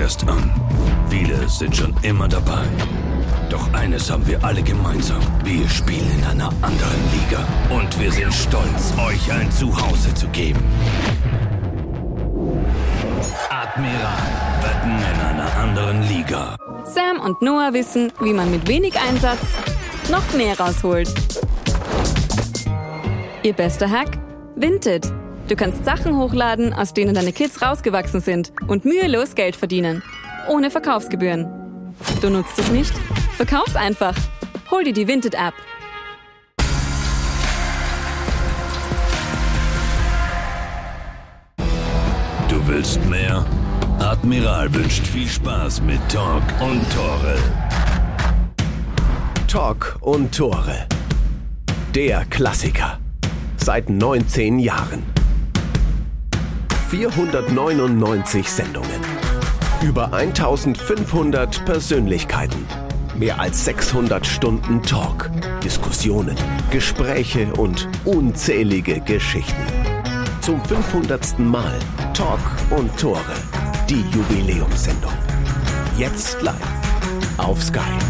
erst an. Viele sind schon immer dabei. Doch eines haben wir alle gemeinsam. Wir spielen in einer anderen Liga. Und wir sind stolz, euch ein Zuhause zu geben. Admiral, wetten in einer anderen Liga. Sam und Noah wissen, wie man mit wenig Einsatz noch mehr rausholt. Ihr bester Hack? Vinted. Du kannst Sachen hochladen, aus denen deine Kids rausgewachsen sind und mühelos Geld verdienen. Ohne Verkaufsgebühren. Du nutzt es nicht? Verkauf's einfach. Hol dir die Vinted-App. Du willst mehr? Admiral wünscht viel Spaß mit Talk und Tore. Talk und Tore. Der Klassiker. Seit 19 Jahren. 499 Sendungen. Über 1500 Persönlichkeiten. Mehr als 600 Stunden Talk, Diskussionen, Gespräche und unzählige Geschichten. Zum 500. Mal Talk und Tore. Die Jubiläumssendung. Jetzt live auf Sky.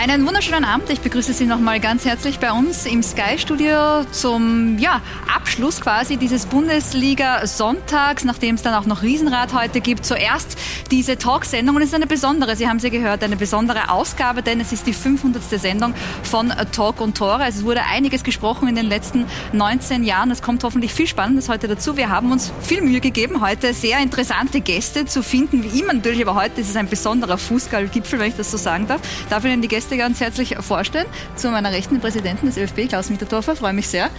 Einen wunderschönen Abend. Ich begrüße Sie nochmal ganz herzlich bei uns im Sky-Studio zum ja, Abschluss quasi dieses Bundesliga-Sonntags, nachdem es dann auch noch Riesenrad heute gibt. Zuerst diese Talksendung und es ist eine besondere, Sie haben sie gehört, eine besondere Ausgabe, denn es ist die 500. Sendung von Talk und Tore. Es wurde einiges gesprochen in den letzten 19 Jahren. Es kommt hoffentlich viel Spannendes heute dazu. Wir haben uns viel Mühe gegeben, heute sehr interessante Gäste zu finden, wie immer natürlich, aber heute ist es ein besonderer Fußballgipfel, wenn ich das so sagen darf. Ich Ihnen die Gäste Gäste ganz herzlich vorstellen. Zu meiner Rechten den Präsidenten des ÖFB, Klaus Mitterdorfer. Freue mich sehr,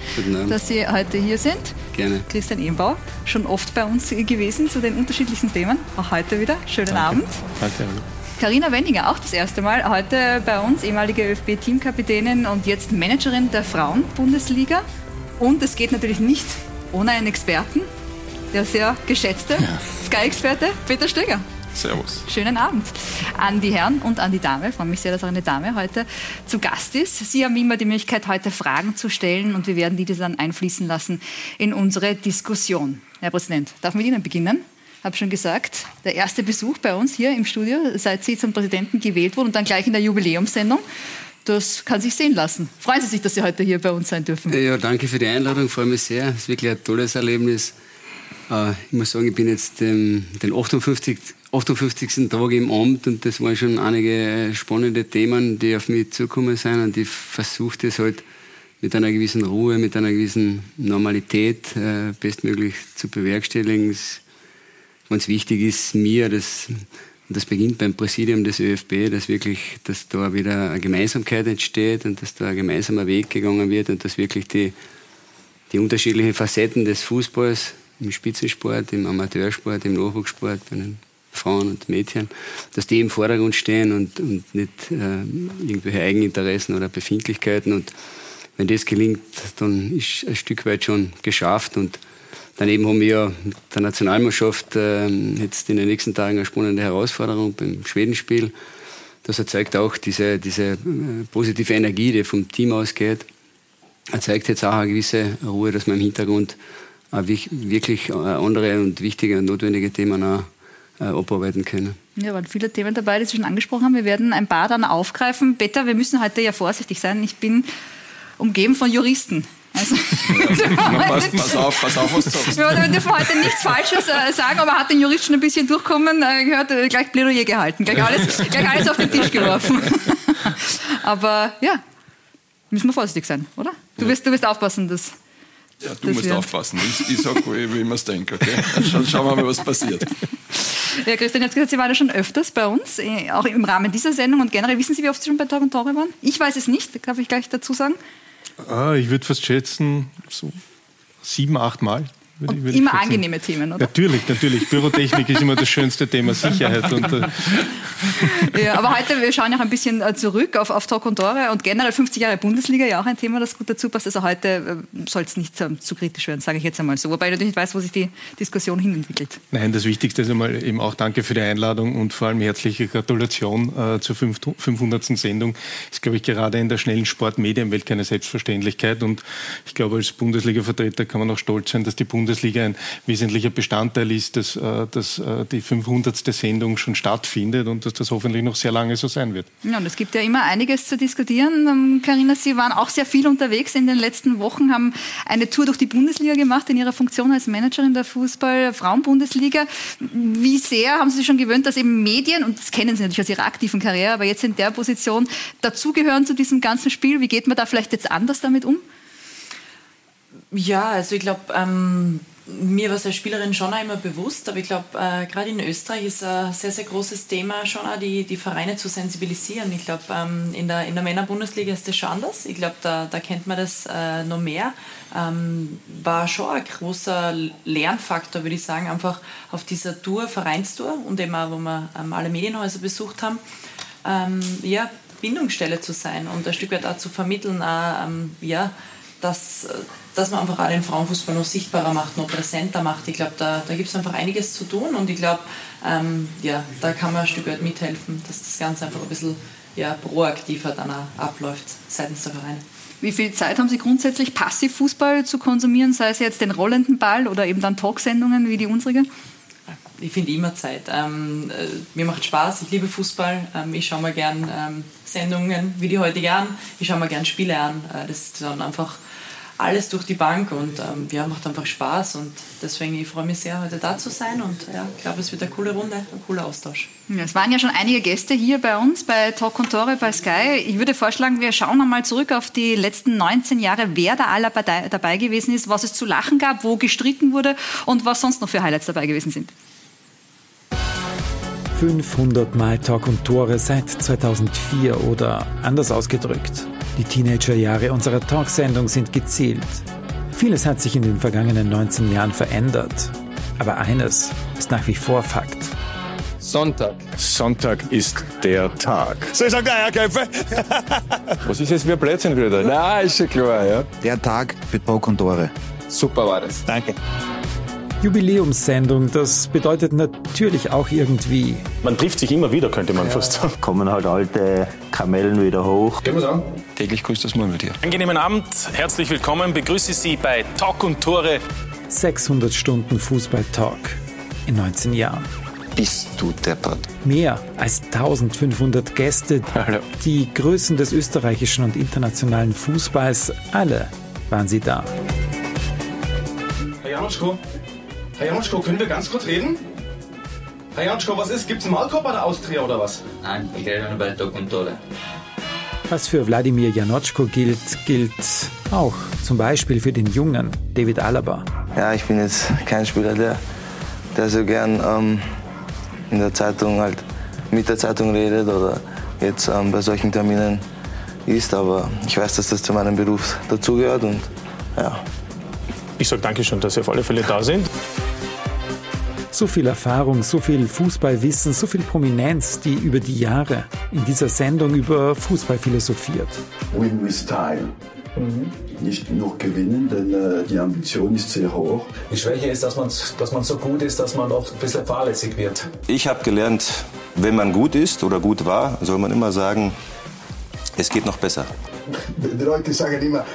dass Sie heute hier sind. Gerne. Christian Ehmbau, schon oft bei uns gewesen zu den unterschiedlichen Themen. Auch heute wieder. Schönen Danke. Abend. Danke. Carina Wenninger, auch das erste Mal heute bei uns, ehemalige ÖFB-Teamkapitänin und jetzt Managerin der Frauen-Bundesliga. Und es geht natürlich nicht ohne einen Experten, der sehr geschätzte ja. Sky-Experte Peter Stöger. Servus. Schönen Abend an die Herren und an die Dame. Ich freue mich sehr, dass auch eine Dame heute zu Gast ist. Sie haben immer die Möglichkeit, heute Fragen zu stellen und wir werden die dann einfließen lassen in unsere Diskussion. Herr Präsident, darf ich mit Ihnen beginnen? Ich habe schon gesagt, der erste Besuch bei uns hier im Studio, seit Sie zum Präsidenten gewählt wurden und dann gleich in der Jubiläumssendung. Das kann sich sehen lassen. Freuen Sie sich, dass Sie heute hier bei uns sein dürfen. Ja, danke für die Einladung. Ich freue mich sehr. Es ist wirklich ein tolles Erlebnis. Äh, ich muss sagen, ich bin jetzt den 58. 58. Tag im Amt und das waren schon einige spannende Themen, die auf mich zukommen sind und ich versuche das halt mit einer gewissen Ruhe, mit einer gewissen Normalität äh, bestmöglich zu bewerkstelligen. Ganz wichtig ist mir, und das beginnt beim Präsidium des ÖFB, dass wirklich, dass da wieder eine Gemeinsamkeit entsteht und dass da ein gemeinsamer Weg gegangen wird und dass wirklich die, die unterschiedlichen Facetten des Fußballs im Spitzensport, im Amateursport, im Nachwuchssport, bei den Frauen und Mädchen, dass die im Vordergrund stehen und, und nicht äh, irgendwelche Eigeninteressen oder Befindlichkeiten. Und wenn das gelingt, dann ist ein Stück weit schon geschafft. Und daneben haben wir ja mit der Nationalmannschaft äh, jetzt in den nächsten Tagen eine spannende Herausforderung beim Schwedenspiel. Das erzeugt auch diese, diese äh, positive Energie, die vom Team ausgeht. Erzeugt jetzt auch eine gewisse Ruhe, dass man im Hintergrund wirklich andere und wichtige und notwendige Themen auch äh, abarbeiten können. Ja, waren viele Themen dabei, die Sie schon angesprochen haben. Wir werden ein paar dann aufgreifen. Peter, wir müssen heute ja vorsichtig sein. Ich bin umgeben von Juristen. Also, ja, pass, pass, auf, pass auf, was du sagst. Wir dürfen heute nichts Falsches äh, sagen, aber hat den Jurist schon ein bisschen durchkommen, äh, gehört, äh, gleich Plädoyer gehalten, gleich alles, gleich alles auf den Tisch geworfen. aber ja, müssen wir vorsichtig sein, oder? Du, wirst, du wirst aufpassen, dass ja, du musst aufpassen. Ich, ich sage, wie ich mir es denke. Okay? Dann schauen wir mal, was passiert. Ja, Christian, jetzt gesagt, Sie waren ja schon öfters bei uns, äh, auch im Rahmen dieser Sendung und generell. Wissen Sie, wie oft Sie schon bei Tag und Tore waren? Ich weiß es nicht, darf ich gleich dazu sagen. Ah, ich würde fast schätzen, so sieben, acht Mal. Würde, würde immer angenehme Themen, oder? Natürlich, natürlich. Pyrotechnik ist immer das schönste Thema, Sicherheit. Und, äh ja, aber heute, wir schauen ja auch ein bisschen äh, zurück auf, auf Talk und Tore und generell 50 Jahre Bundesliga, ja auch ein Thema, das gut dazu passt. Also heute äh, soll es nicht ähm, zu kritisch werden, sage ich jetzt einmal so. Wobei ich natürlich nicht weiß, wo sich die Diskussion hinentwickelt. Nein, das Wichtigste ist einmal eben auch danke für die Einladung und vor allem herzliche Gratulation äh, zur 500. Sendung. Ist, glaube ich, gerade in der schnellen Sportmedienwelt keine Selbstverständlichkeit und ich glaube, als Bundesliga-Vertreter kann man auch stolz sein, dass die Bundesliga Bundesliga ein wesentlicher Bestandteil ist, dass, äh, dass äh, die 500. Sendung schon stattfindet und dass das hoffentlich noch sehr lange so sein wird. Ja, und es gibt ja immer einiges zu diskutieren. Karina, ähm, Sie waren auch sehr viel unterwegs in den letzten Wochen, haben eine Tour durch die Bundesliga gemacht in Ihrer Funktion als Managerin der Fußball-Frauen-Bundesliga. Wie sehr haben Sie sich schon gewöhnt, dass eben Medien, und das kennen Sie natürlich aus Ihrer aktiven Karriere, aber jetzt in der Position dazugehören zu diesem ganzen Spiel? Wie geht man da vielleicht jetzt anders damit um? Ja, also ich glaube, ähm, mir war es als Spielerin schon auch immer bewusst, aber ich glaube, äh, gerade in Österreich ist ein sehr, sehr großes Thema schon auch die, die Vereine zu sensibilisieren. Ich glaube, ähm, in der, in der Männerbundesliga ist das schon anders. Ich glaube, da, da kennt man das äh, noch mehr. Ähm, war schon ein großer Lernfaktor, würde ich sagen, einfach auf dieser Tour, Vereinstour und eben auch, wo wir ähm, alle Medienhäuser besucht haben, ähm, ja, Bindungsstelle zu sein und ein Stück weit auch zu vermitteln, auch, ähm, ja, dass dass man einfach auch den Frauenfußball noch sichtbarer macht, noch präsenter macht. Ich glaube, da, da gibt es einfach einiges zu tun und ich glaube, ähm, ja, da kann man ein Stück weit mithelfen, dass das Ganze einfach ein bisschen ja, proaktiver dann auch abläuft seitens der Vereine. Wie viel Zeit haben Sie grundsätzlich passiv Fußball zu konsumieren, sei es jetzt den rollenden Ball oder eben dann Talksendungen wie die unsere? Ich finde immer Zeit. Ähm, äh, mir macht Spaß, ich liebe Fußball. Ähm, ich schaue mir gern ähm, Sendungen wie die heutige an. Ich schaue mir gern Spiele an. Äh, das ist dann einfach alles durch die Bank und ähm, ja, macht einfach Spaß und deswegen ich freue mich sehr, heute da zu sein und ja, ich glaube, es wird eine coole Runde, ein cooler Austausch. Ja, es waren ja schon einige Gäste hier bei uns bei Talk und Tore bei Sky. Ich würde vorschlagen, wir schauen nochmal zurück auf die letzten 19 Jahre, wer da aller dabei gewesen ist, was es zu lachen gab, wo gestritten wurde und was sonst noch für Highlights dabei gewesen sind. 500 Mal Talk und Tore seit 2004 oder anders ausgedrückt. Die Teenagerjahre unserer Talksendung sind gezählt. Vieles hat sich in den vergangenen 19 Jahren verändert. Aber eines ist nach wie vor Fakt. Sonntag. Sonntag ist der Tag. So ich sage Eierköpfe. Was ist jetzt wie ein Blödsinn wieder? Na, ist schon klar, ja. Der Tag für Talk und Tore. Super war das. Danke. Jubiläumssendung, das bedeutet natürlich auch irgendwie. Man trifft sich immer wieder, könnte man ja. fast sagen. Kommen halt alte Kamellen wieder hoch. Gehen wir an. Täglich grüßt das Murmeltier. Angenehmen Abend, herzlich willkommen. Begrüße Sie bei Talk und Tore. 600 Stunden Fußball-Talk in 19 Jahren. Bist du deppert. Mehr als 1500 Gäste, Hallo. die Größen des österreichischen und internationalen Fußballs, alle waren sie da. Herr Janoschko, Herr Janotschko, können wir ganz kurz reden? Herr Janotschko, was ist? Gibt es einen Malkorb bei der Austria oder was? Nein, ich rede nur bei der Kontrolle. Was für Wladimir Janotschko gilt, gilt auch zum Beispiel für den jungen David Alaba. Ja, ich bin jetzt kein Spieler, der, der so gern ähm, in der Zeitung halt mit der Zeitung redet oder jetzt ähm, bei solchen Terminen ist, aber ich weiß, dass das zu meinem Beruf dazugehört und ja. Ich sage Dankeschön, dass Sie auf alle Fälle da sind. So viel Erfahrung, so viel Fußballwissen, so viel Prominenz, die über die Jahre in dieser Sendung über Fußball philosophiert. Win with style. Mhm. Nicht nur gewinnen, denn äh, die Ambition ist sehr hoch. Die Schwäche ist, dass man, dass man so gut ist, dass man oft ein bisschen fahrlässig wird. Ich habe gelernt, wenn man gut ist oder gut war, soll man immer sagen, es geht noch besser. Die Leute sagen immer,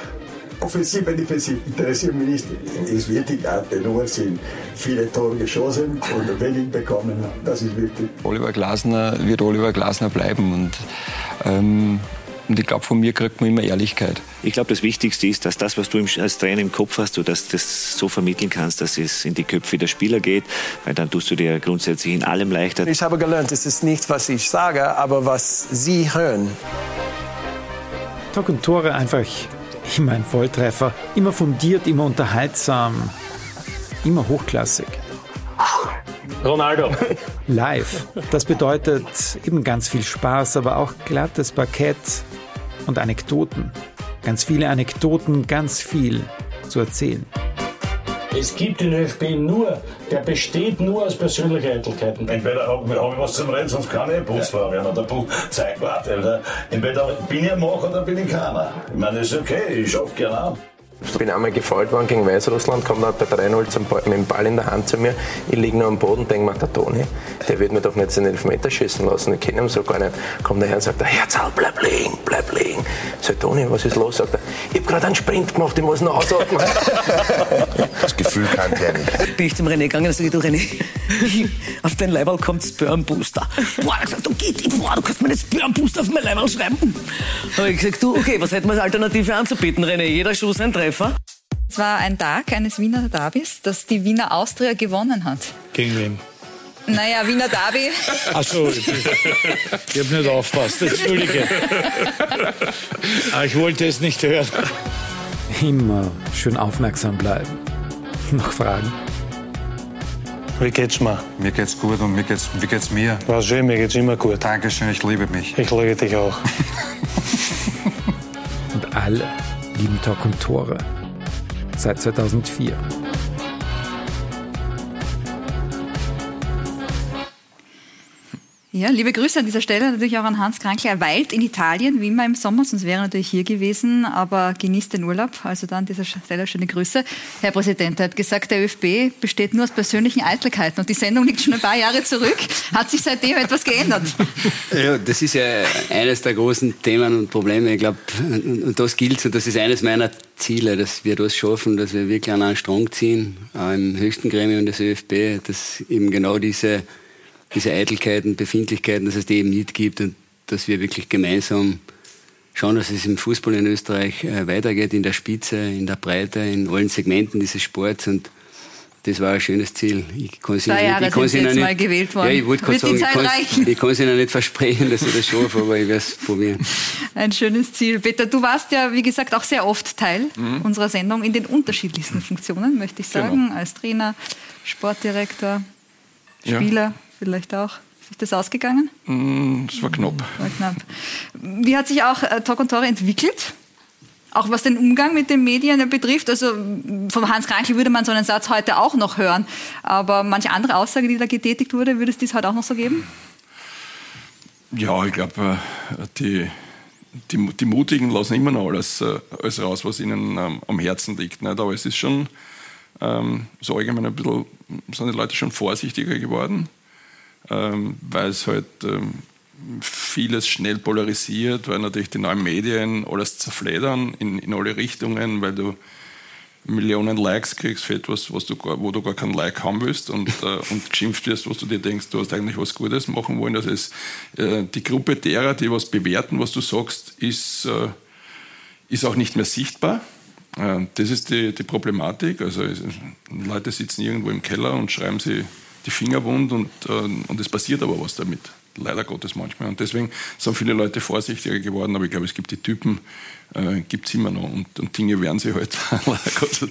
offensiv und defensiv interessiert mich nicht. Es wird die Arte nur sind viele Tore geschossen und wenig bekommen. Das ist wichtig. Oliver Glasner wird Oliver Glasner bleiben und ähm, und ich glaube, von mir kriegt man immer Ehrlichkeit. Ich glaube, das Wichtigste ist, dass das, was du als Trainer im Kopf hast, du dass das so vermitteln kannst, dass es in die Köpfe der Spieler geht, weil dann tust du dir grundsätzlich in allem leichter. Ich habe gelernt, es ist nicht, was ich sage, aber was sie hören. Talk und Tore einfach Immer ein Volltreffer, immer fundiert, immer unterhaltsam, immer hochklassig. Ronaldo. Live. Das bedeutet eben ganz viel Spaß, aber auch glattes Parkett und Anekdoten. Ganz viele Anekdoten, ganz viel zu erzählen. Es gibt den ÖFB nur, der besteht nur aus persönlichen Eitelkeiten. Entweder habe hab ich was zum Reden, sonst kann ich Busfahrer werden oder Zeitwarte. Entweder bin ich ein Macher oder bin ich keiner. Ich meine, das ist okay, ich schaffe gerne an. Ich bin einmal gefault worden gegen Weißrussland, kommt dann bei 3-0 mit dem Ball in der Hand zu mir. Ich liege nur am Boden, denke mir, der Toni, der wird mir doch nicht den Elfmeter schießen lassen. Ich kenne ihn so gar nicht. Kommt der Herr und sagt, der Herzal, bleib liegen, bleib liegen. Sag, Toni, was ist los? Sagt er, ich habe gerade einen Sprint gemacht, ich muss noch ausatmen. das Gefühl kannte er nicht. Bin ich zum René gegangen und sage, du René, auf dein Leiberl kommt Sperm Booster. Boah, er gesagt, du geht, boah, du kannst mir den Sperm Booster auf mein Leiberl schreiben. Habe ich gesagt, du, okay, was hätten wir als Alternative anzubieten, René? Jeder Schuss ein Treffer. Es war ein Tag eines Wiener Derbys, das die Wiener Austria gewonnen hat. Gegen wen? Naja, Wiener Derby. Ach so, ich, ich habe nicht aufpasst. Entschuldige. Aber ich wollte es nicht hören. Immer schön aufmerksam bleiben. Noch Fragen? Wie geht's mir? Mir geht's gut und mir geht's, wie geht's mir? War schön, mir geht's immer gut. Dankeschön, ich liebe mich. Ich liebe dich auch. und alle lieben Talk. Seit 2004. Ja, liebe Grüße an dieser Stelle natürlich auch an Hans Krankl. Er weilt in Italien, wie immer im Sommer, sonst wäre er natürlich hier gewesen, aber genießt den Urlaub. Also da an dieser Stelle schöne Grüße. Herr Präsident, er hat gesagt, der ÖFB besteht nur aus persönlichen Eitelkeiten und die Sendung liegt schon ein paar Jahre zurück. Hat sich seitdem etwas geändert? Ja, das ist ja eines der großen Themen und Probleme. Ich glaube, und das gilt und das ist eines meiner Ziele, dass wir das schaffen, dass wir wirklich an einen Strang ziehen, im höchsten Gremium des ÖFB, dass eben genau diese diese Eitelkeiten, Befindlichkeiten, dass es die eben nicht gibt und dass wir wirklich gemeinsam schauen, dass es im Fußball in Österreich äh, weitergeht, in der Spitze, in der Breite, in allen Segmenten dieses Sports und das war ein schönes Ziel. Ich kann sie jetzt nicht, mal gewählt worden. Ja, ich wollte sagen, ich kann, ich Ihnen nicht versprechen, dass ich das schaffe, aber ich werde es probieren. Ein schönes Ziel. Peter, du warst ja, wie gesagt, auch sehr oft Teil mhm. unserer Sendung in den unterschiedlichsten Funktionen, möchte ich sagen, genau. als Trainer, Sportdirektor, Spieler. Ja vielleicht auch. Ist das ausgegangen? Mm, es war knapp. War knapp. Wie hat sich auch äh, Talk und Tore entwickelt? Auch was den Umgang mit den Medien betrifft. Also von Hans Krankel würde man so einen Satz heute auch noch hören. Aber manche andere Aussage, die da getätigt wurde, würde es dies heute auch noch so geben? Ja, ich glaube, äh, die, die, die, Mutigen lassen immer noch alles, äh, alles raus, was ihnen ähm, am Herzen liegt. Nicht? Aber es ist schon ähm, so allgemein ein bisschen, sind die Leute schon vorsichtiger geworden ähm, weil es halt ähm, vieles schnell polarisiert, weil natürlich die neuen Medien alles zerfledern in, in alle Richtungen, weil du Millionen Likes kriegst für etwas, was du gar, wo du gar keinen Like haben willst und, äh, und geschimpft wirst, was du dir denkst, du hast eigentlich was Gutes machen wollen. Also es, äh, die Gruppe derer, die was bewerten, was du sagst, ist, äh, ist auch nicht mehr sichtbar. Äh, das ist die, die Problematik. Also Leute sitzen irgendwo im Keller und schreiben sie die Finger wund und, äh, und es passiert aber was damit. Leider Gottes manchmal. Und deswegen sind viele Leute vorsichtiger geworden, aber ich glaube, es gibt die Typen, äh, gibt es immer noch. Und, und, Dinge werden sich halt leider Gottes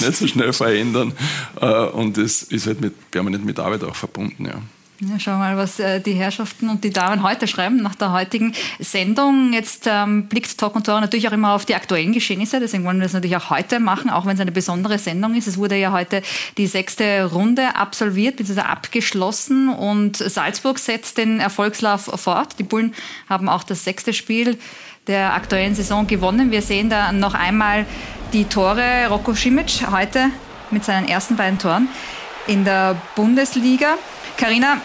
nicht so schnell verändern. Äh, und es ist halt mit, permanent mit Arbeit auch verbunden. Ja. Ja, schau mal, was äh, die Herrschaften und die Damen heute schreiben nach der heutigen Sendung. Jetzt ähm, blickt Talk und Tor natürlich auch immer auf die aktuellen Geschehnisse. Deswegen wollen wir das natürlich auch heute machen, auch wenn es eine besondere Sendung ist. Es wurde ja heute die sechste Runde absolviert, bzw. abgeschlossen und Salzburg setzt den Erfolgslauf fort. Die Bullen haben auch das sechste Spiel der aktuellen Saison gewonnen. Wir sehen da noch einmal die Tore. Rocco Simic heute mit seinen ersten beiden Toren in der Bundesliga. Karina,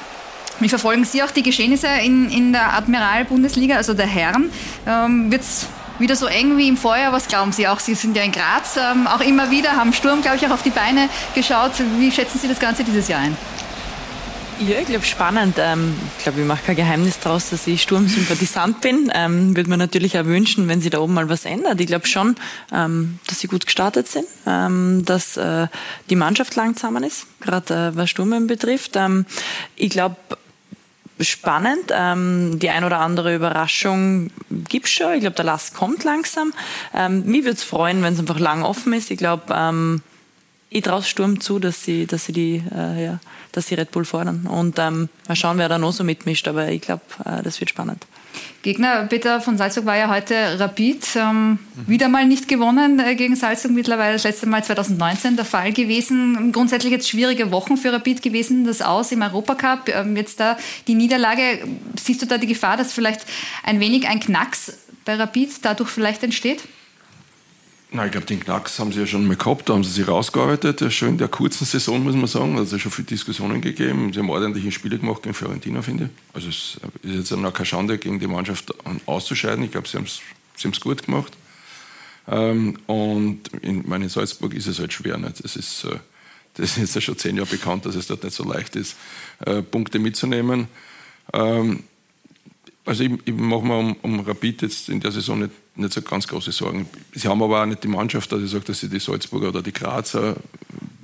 wie verfolgen Sie auch die Geschehnisse in, in der Admiral-Bundesliga, also der Herren? Ähm, Wird es wieder so eng wie im Vorjahr? Was glauben Sie auch? Sie sind ja in Graz ähm, auch immer wieder, haben Sturm, glaube ich, auch auf die Beine geschaut. Wie schätzen Sie das Ganze dieses Jahr ein? Ja, ich glaube spannend. Ähm, ich glaube, ich mache kein Geheimnis daraus, dass ich Sturmsympathisant bin. Ähm, Würde man natürlich auch wünschen, wenn sich da oben mal was ändert. Ich glaube schon, ähm, dass sie gut gestartet sind, ähm, dass äh, die Mannschaft langsamer ist, gerade äh, was Sturm betrifft. Ähm, ich glaube, spannend. Ähm, die ein oder andere Überraschung gibt es schon. Ich glaube, der Last kommt langsam. Ähm, mich würde es freuen, wenn es einfach lang offen ist. Ich glaube, ähm, ich traue Sturm zu, dass sie, dass sie die, äh, ja, dass sie Red Bull fordern. Und ähm, mal schauen, wer da noch so mitmischt. Aber ich glaube, äh, das wird spannend. Gegner Peter von Salzburg war ja heute Rapid. Ähm, wieder mal nicht gewonnen äh, gegen Salzburg, mittlerweile das letzte Mal 2019 der Fall gewesen. Grundsätzlich jetzt schwierige Wochen für Rapid gewesen, das Aus im Europacup. Ähm, jetzt da die Niederlage. Siehst du da die Gefahr, dass vielleicht ein wenig ein Knacks bei Rapid dadurch vielleicht entsteht? Na, ich glaube, den Knacks haben sie ja schon mal gehabt, da haben sie sich rausgearbeitet, schon in der kurzen Saison, muss man sagen. Da hat es ja schon viele Diskussionen gegeben. Sie haben ordentliche Spiele gemacht gegen Fiorentina, finde ich. Also es ist jetzt noch keine Schande, gegen die Mannschaft auszuscheiden. Ich glaube, sie haben es gut gemacht. Ähm, und in, meine, in Salzburg ist es halt schwer. Nicht? Das, ist, äh, das ist jetzt ja schon zehn Jahre bekannt, dass es dort nicht so leicht ist, äh, Punkte mitzunehmen. Ähm, also ich, ich mache mir um, um Rapid jetzt in der Saison nicht, nicht so ganz große Sorgen. Sie haben aber auch nicht die Mannschaft, dass ich sage, dass sie die Salzburger oder die Grazer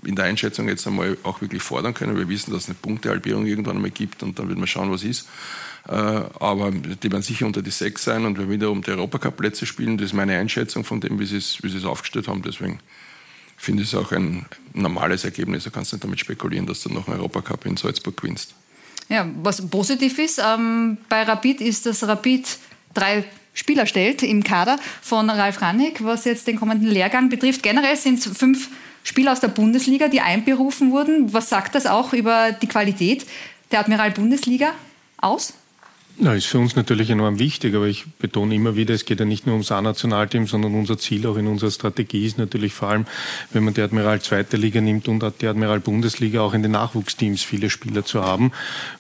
in der Einschätzung jetzt einmal auch wirklich fordern können. Wir wissen, dass es eine Punktehalbierung irgendwann einmal gibt und dann wird man schauen, was ist. Äh, aber die werden sicher unter die sechs sein und wir wieder um die Europacup-Plätze spielen. Das ist meine Einschätzung von dem, wie sie es, wie sie es aufgestellt haben. Deswegen finde ich es auch ein normales Ergebnis. Du kannst nicht damit spekulieren, dass du noch einen Europacup in Salzburg gewinnst. Ja, was positiv ist ähm, bei Rapid ist, dass Rapid drei Spieler stellt im Kader von Ralf Rannig, was jetzt den kommenden Lehrgang betrifft. Generell sind es fünf Spieler aus der Bundesliga, die einberufen wurden. Was sagt das auch über die Qualität der Admiral Bundesliga aus? Ja, ist für uns natürlich enorm wichtig, aber ich betone immer wieder, es geht ja nicht nur ums A-Nationalteam, sondern unser Ziel auch in unserer Strategie ist natürlich vor allem, wenn man die Admiral zweite Liga nimmt und die Admiral Bundesliga auch in den Nachwuchsteams viele Spieler zu haben.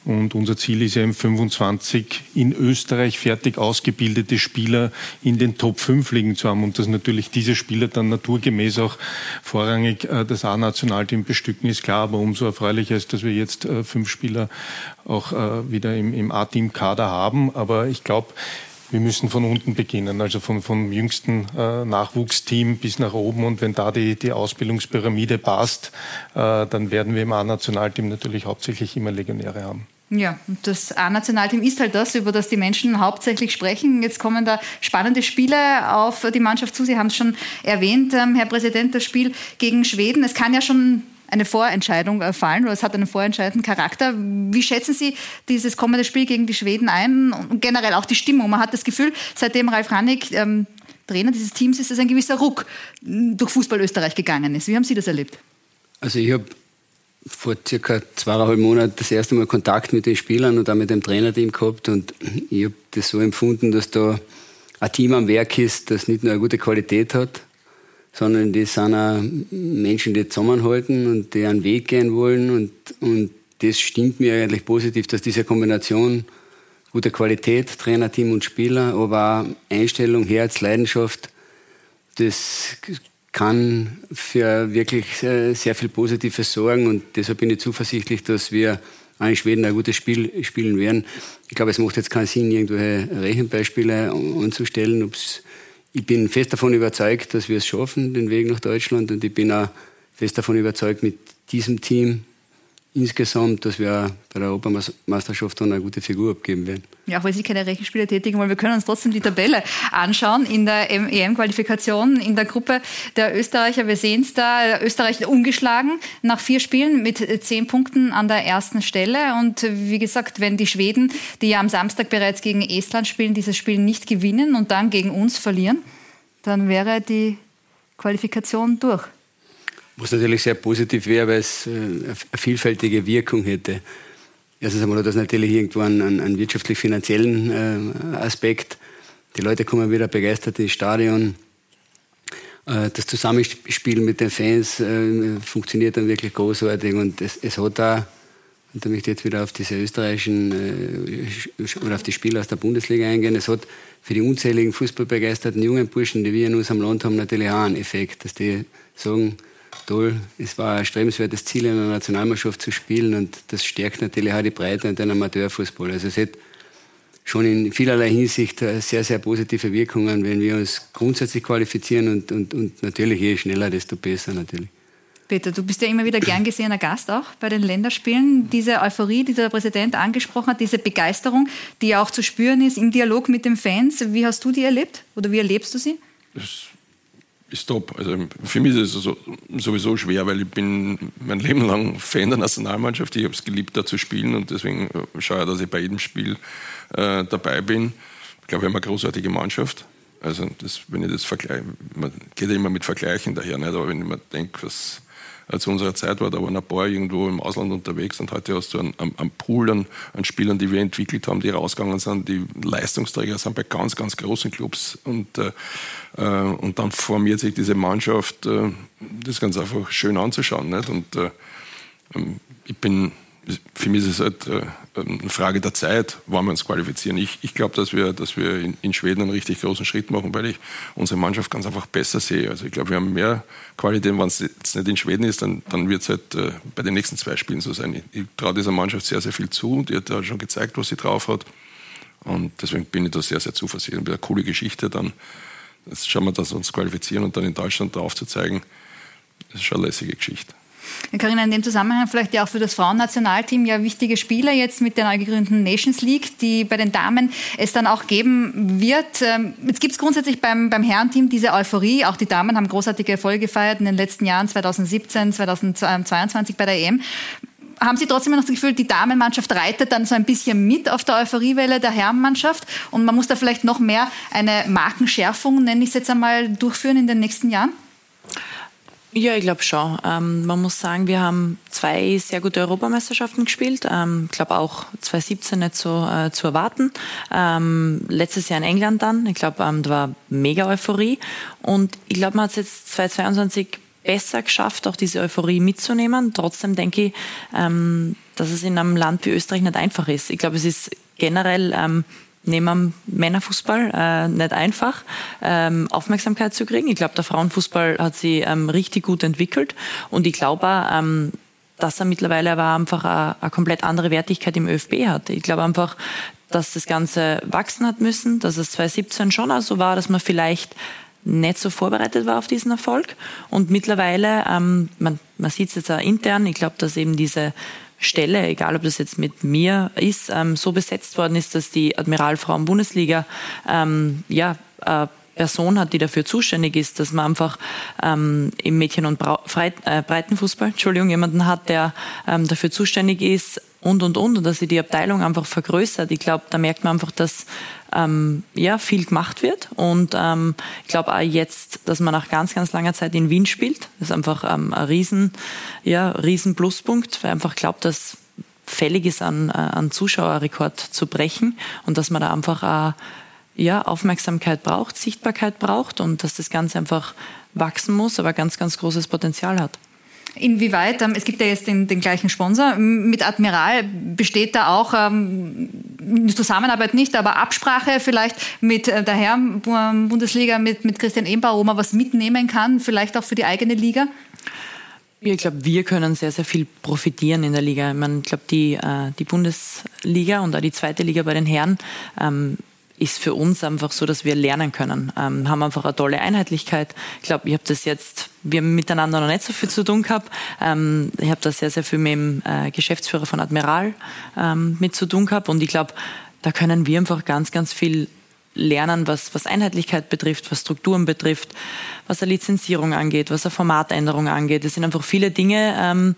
Und unser Ziel ist ja eben 25 in Österreich fertig ausgebildete Spieler in den Top 5 liegen zu haben und dass natürlich diese Spieler dann naturgemäß auch vorrangig äh, das A-Nationalteam bestücken, ist klar, aber umso erfreulicher ist, dass wir jetzt äh, fünf Spieler auch äh, wieder im, im A-Team-Kader haben. Aber ich glaube, wir müssen von unten beginnen, also vom, vom jüngsten äh, Nachwuchsteam bis nach oben. Und wenn da die, die Ausbildungspyramide passt, äh, dann werden wir im A-Nationalteam natürlich hauptsächlich immer Legionäre haben. Ja, das A-Nationalteam ist halt das, über das die Menschen hauptsächlich sprechen. Jetzt kommen da spannende Spiele auf die Mannschaft zu. Sie haben es schon erwähnt, ähm, Herr Präsident, das Spiel gegen Schweden. Es kann ja schon eine Vorentscheidung äh, fallen oder es hat einen vorentscheidenden Charakter. Wie schätzen Sie dieses kommende Spiel gegen die Schweden ein und generell auch die Stimmung? Man hat das Gefühl, seitdem Ralf Rannig ähm, Trainer dieses Teams ist, dass ein gewisser Ruck durch Fußball Österreich gegangen ist. Wie haben Sie das erlebt? Also ich habe vor circa zweieinhalb Monaten das erste Mal Kontakt mit den Spielern und auch mit dem Trainerteam gehabt und ich habe das so empfunden, dass da ein Team am Werk ist, das nicht nur eine gute Qualität hat, sondern die sind auch Menschen, die zusammenhalten und die einen Weg gehen wollen. Und, und das stimmt mir eigentlich positiv, dass diese Kombination gute Qualität, Trainerteam und Spieler, aber auch Einstellung, Herz, Leidenschaft, das kann für wirklich sehr viel Positives sorgen und deshalb bin ich zuversichtlich, dass wir auch in Schweden ein gutes Spiel spielen werden. Ich glaube, es macht jetzt keinen Sinn, irgendwelche Rechenbeispiele anzustellen, ob es ich bin fest davon überzeugt, dass wir es schaffen, den Weg nach Deutschland. Und ich bin auch fest davon überzeugt, mit diesem Team insgesamt, dass wir bei der Europameisterschaft dann eine gute Figur abgeben werden. Ja, auch weil Sie keine Rechenspiele tätigen wollen, wir können uns trotzdem die Tabelle anschauen in der EM-Qualifikation in der Gruppe der Österreicher. Wir sehen es da, Österreich ungeschlagen nach vier Spielen mit zehn Punkten an der ersten Stelle. Und wie gesagt, wenn die Schweden, die ja am Samstag bereits gegen Estland spielen, dieses Spiel nicht gewinnen und dann gegen uns verlieren, dann wäre die Qualifikation durch. Was natürlich sehr positiv wäre, weil es äh, eine vielfältige Wirkung hätte. Erstens einmal hat das natürlich irgendwo einen, einen wirtschaftlich-finanziellen äh, Aspekt. Die Leute kommen wieder begeistert ins Stadion. Äh, das Zusammenspiel mit den Fans funktioniert dann wirklich großartig und es, es hat da und da möchte ich jetzt wieder auf diese österreichischen oder auf die Spieler aus der Bundesliga eingehen. Es hat für die unzähligen fußballbegeisterten jungen Burschen, die wir in unserem Land haben, natürlich auch einen Effekt, dass die sagen, toll. Es war ein strebenswertes Ziel, in einer Nationalmannschaft zu spielen und das stärkt natürlich auch die Breite und den Amateurfußball. Also es hat schon in vielerlei Hinsicht sehr, sehr positive Wirkungen, wenn wir uns grundsätzlich qualifizieren und, und, und natürlich je schneller, desto besser natürlich. Peter, du bist ja immer wieder gern gesehener Gast auch bei den Länderspielen. Diese Euphorie, die der Präsident angesprochen hat, diese Begeisterung, die auch zu spüren ist im Dialog mit den Fans, wie hast du die erlebt oder wie erlebst du sie? Das ist top. Also für mich ist es sowieso schwer, weil ich bin mein Leben lang Fan der Nationalmannschaft. Ich habe es geliebt, da zu spielen und deswegen äh, schaue ich, dass ich bei jedem Spiel äh, dabei bin. ich glaube, wir haben eine großartige Mannschaft. Also das, wenn ich das vergleiche, man geht ja immer mit Vergleichen daher, nicht? aber wenn ich mir denke, was zu unserer Zeit war, da waren ein paar irgendwo im Ausland unterwegs und heute hast du einen, einen Pool an, an, Spielern, die wir entwickelt haben, die rausgegangen sind, die Leistungsträger sind bei ganz, ganz großen Clubs und, äh, äh und dann formiert sich diese Mannschaft, äh, das ist ganz einfach schön anzuschauen. Nicht? Und äh, ähm, ich bin für mich ist es halt äh, eine Frage der Zeit, wann wir uns qualifizieren. Ich, ich glaube, dass wir, dass wir in, in, Schweden einen richtig großen Schritt machen, weil ich unsere Mannschaft ganz einfach besser sehe. Also ich glaube, wir haben mehr Qualität. Wenn es nicht in Schweden ist, dann, dann wird es halt äh, bei den nächsten zwei Spielen so sein. Ich, ich traue dieser Mannschaft sehr, sehr viel zu. Die hat ja schon gezeigt, was sie drauf hat. Und deswegen bin ich da sehr, sehr zuversichtlich. Eine coole Geschichte dann. Schauen wir, dass wir uns qualifizieren und dann in Deutschland drauf zu zeigen. Das ist schon eine lässige Geschichte. Carina, in dem Zusammenhang vielleicht ja auch für das Frauennationalteam ja wichtige Spieler jetzt mit der neu gegründeten Nations League, die bei den Damen es dann auch geben wird. Ähm, jetzt gibt es grundsätzlich beim, beim Herrenteam diese Euphorie. Auch die Damen haben großartige Erfolge gefeiert in den letzten Jahren, 2017, 2022 bei der EM haben Sie trotzdem noch das Gefühl, die Damenmannschaft reitet dann so ein bisschen mit auf der Euphoriewelle der Herrenmannschaft und man muss da vielleicht noch mehr eine Markenschärfung, nenne ich es jetzt einmal, durchführen in den nächsten Jahren? Ja, ich glaube schon. Ähm, man muss sagen, wir haben zwei sehr gute Europameisterschaften gespielt. Ähm, ich glaube auch 2017 nicht so äh, zu erwarten. Ähm, letztes Jahr in England dann. Ich glaube, ähm, da war mega Euphorie. Und ich glaube, man hat es jetzt 2022 besser geschafft, auch diese Euphorie mitzunehmen. Trotzdem denke ich, ähm, dass es in einem Land wie Österreich nicht einfach ist. Ich glaube, es ist generell ähm, neben dem Männerfußball äh, nicht einfach, ähm, Aufmerksamkeit zu kriegen. Ich glaube, der Frauenfußball hat sich ähm, richtig gut entwickelt und ich glaube auch, ähm, dass er mittlerweile aber einfach eine, eine komplett andere Wertigkeit im ÖFB hat. Ich glaube einfach, dass das Ganze wachsen hat müssen, dass es 2017 schon auch so war, dass man vielleicht nicht so vorbereitet war auf diesen Erfolg. Und mittlerweile, ähm, man, man sieht es jetzt auch intern, ich glaube, dass eben diese Stelle, egal ob das jetzt mit mir ist, ähm, so besetzt worden ist, dass die Admiralfrauen-Bundesliga ähm, ja, äh, Person hat, die dafür zuständig ist, dass man einfach ähm, im Mädchen- und Bra Freit äh, Breitenfußball, Entschuldigung, jemanden hat, der ähm, dafür zuständig ist und und und und dass sie die Abteilung einfach vergrößert. Ich glaube, da merkt man einfach, dass ähm, ja viel gemacht wird und ähm, ich glaube auch jetzt, dass man nach ganz ganz langer Zeit in Wien spielt, ist einfach ähm, ein riesen ja riesen Pluspunkt, weil einfach glaubt, dass fällig ist an, äh, an Zuschauerrekord zu brechen und dass man da einfach auch ja, Aufmerksamkeit braucht, Sichtbarkeit braucht und dass das Ganze einfach wachsen muss, aber ganz, ganz großes Potenzial hat. Inwieweit, ähm, es gibt ja jetzt den, den, gleichen Sponsor, mit Admiral besteht da auch ähm, Zusammenarbeit nicht, aber Absprache vielleicht mit äh, der Herren-Bundesliga, mit, mit Christian Ebenbauer, wo man was mitnehmen kann, vielleicht auch für die eigene Liga? Ich glaube, wir können sehr, sehr viel profitieren in der Liga. Ich, meine, ich glaube, die, äh, die Bundesliga und auch die zweite Liga bei den Herren ähm, ist für uns einfach so, dass wir lernen können. Ähm, haben einfach eine tolle Einheitlichkeit. Ich glaube, ich habe das jetzt, wir haben miteinander noch nicht so viel zu tun gehabt. Ähm, ich habe da sehr, sehr viel mit dem äh, Geschäftsführer von Admiral ähm, mit zu tun gehabt und ich glaube, da können wir einfach ganz, ganz viel lernen, was, was Einheitlichkeit betrifft, was Strukturen betrifft, was eine Lizenzierung angeht, was eine Formatänderung angeht. Es sind einfach viele Dinge, ähm,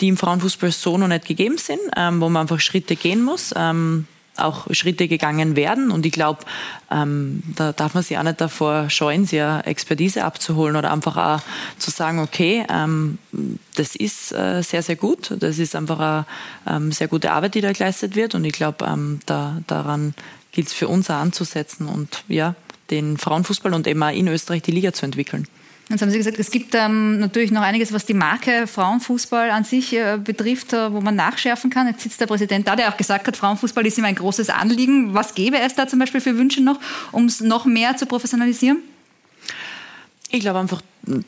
die im Frauenfußball so noch nicht gegeben sind, ähm, wo man einfach Schritte gehen muss. Ähm, auch Schritte gegangen werden. Und ich glaube, ähm, da darf man sich auch nicht davor scheuen, sich Expertise abzuholen oder einfach auch zu sagen, okay, ähm, das ist äh, sehr, sehr gut. Das ist einfach eine ähm, sehr gute Arbeit, die da geleistet wird. Und ich glaube, ähm, da, daran gilt es für uns auch anzusetzen und ja, den Frauenfußball und eben auch in Österreich die Liga zu entwickeln. Jetzt haben Sie gesagt, es gibt ähm, natürlich noch einiges, was die Marke Frauenfußball an sich äh, betrifft, äh, wo man nachschärfen kann. Jetzt sitzt der Präsident da, der auch gesagt hat, Frauenfußball ist ihm ein großes Anliegen. Was gäbe es da zum Beispiel für Wünsche noch, um es noch mehr zu professionalisieren? Ich glaube einfach,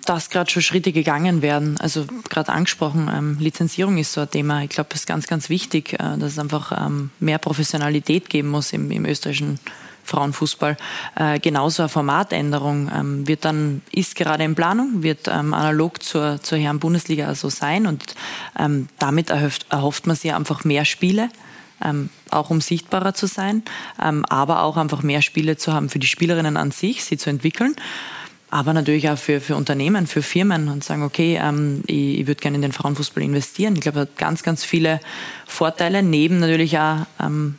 dass gerade schon Schritte gegangen werden. Also gerade angesprochen, ähm, Lizenzierung ist so ein Thema. Ich glaube, es ist ganz, ganz wichtig, äh, dass es einfach ähm, mehr Professionalität geben muss im, im österreichischen Frauenfußball. Äh, genauso eine Formatänderung ähm, wird dann, ist gerade in Planung, wird ähm, analog zur, zur Herren-Bundesliga also sein und ähm, damit erhofft, erhofft man sich einfach mehr Spiele. Ähm, auch um sichtbarer zu sein, ähm, aber auch einfach mehr Spiele zu haben für die Spielerinnen an sich, sie zu entwickeln aber natürlich auch für, für Unternehmen, für Firmen und sagen, okay, ähm, ich, ich würde gerne in den Frauenfußball investieren. Ich glaube, das hat ganz, ganz viele Vorteile, neben natürlich auch ähm,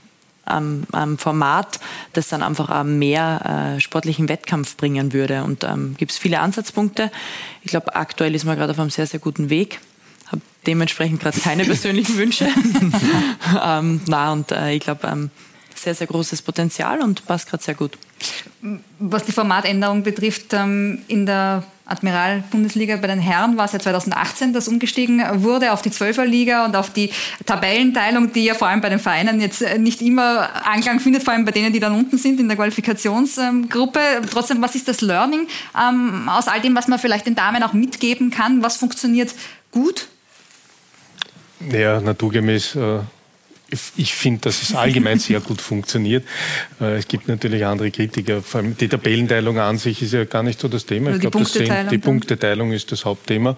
am, am Format, das dann einfach auch mehr äh, sportlichen Wettkampf bringen würde. Und ähm, gibt es viele Ansatzpunkte. Ich glaube, aktuell ist man gerade auf einem sehr, sehr guten Weg. Habe dementsprechend gerade keine persönlichen Wünsche. ähm, na, und äh, ich glaube, ähm, sehr, sehr großes Potenzial und passt gerade sehr gut. Was die Formatänderung betrifft, ähm, in der Admiral-Bundesliga bei den Herren war es ja 2018, dass umgestiegen wurde auf die Zwölferliga und auf die Tabellenteilung, die ja vor allem bei den Vereinen jetzt äh, nicht immer Anklang findet, vor allem bei denen, die dann unten sind in der Qualifikationsgruppe. Trotzdem, was ist das Learning ähm, aus all dem, was man vielleicht den Damen auch mitgeben kann? Was funktioniert gut? Ja, naturgemäß äh, ich finde, dass es allgemein sehr gut funktioniert. Äh, es gibt natürlich andere Kritiker. Vor allem die Tabellenteilung an sich ist ja gar nicht so das Thema. ich glaube, die Punkteteilung ist das Hauptthema.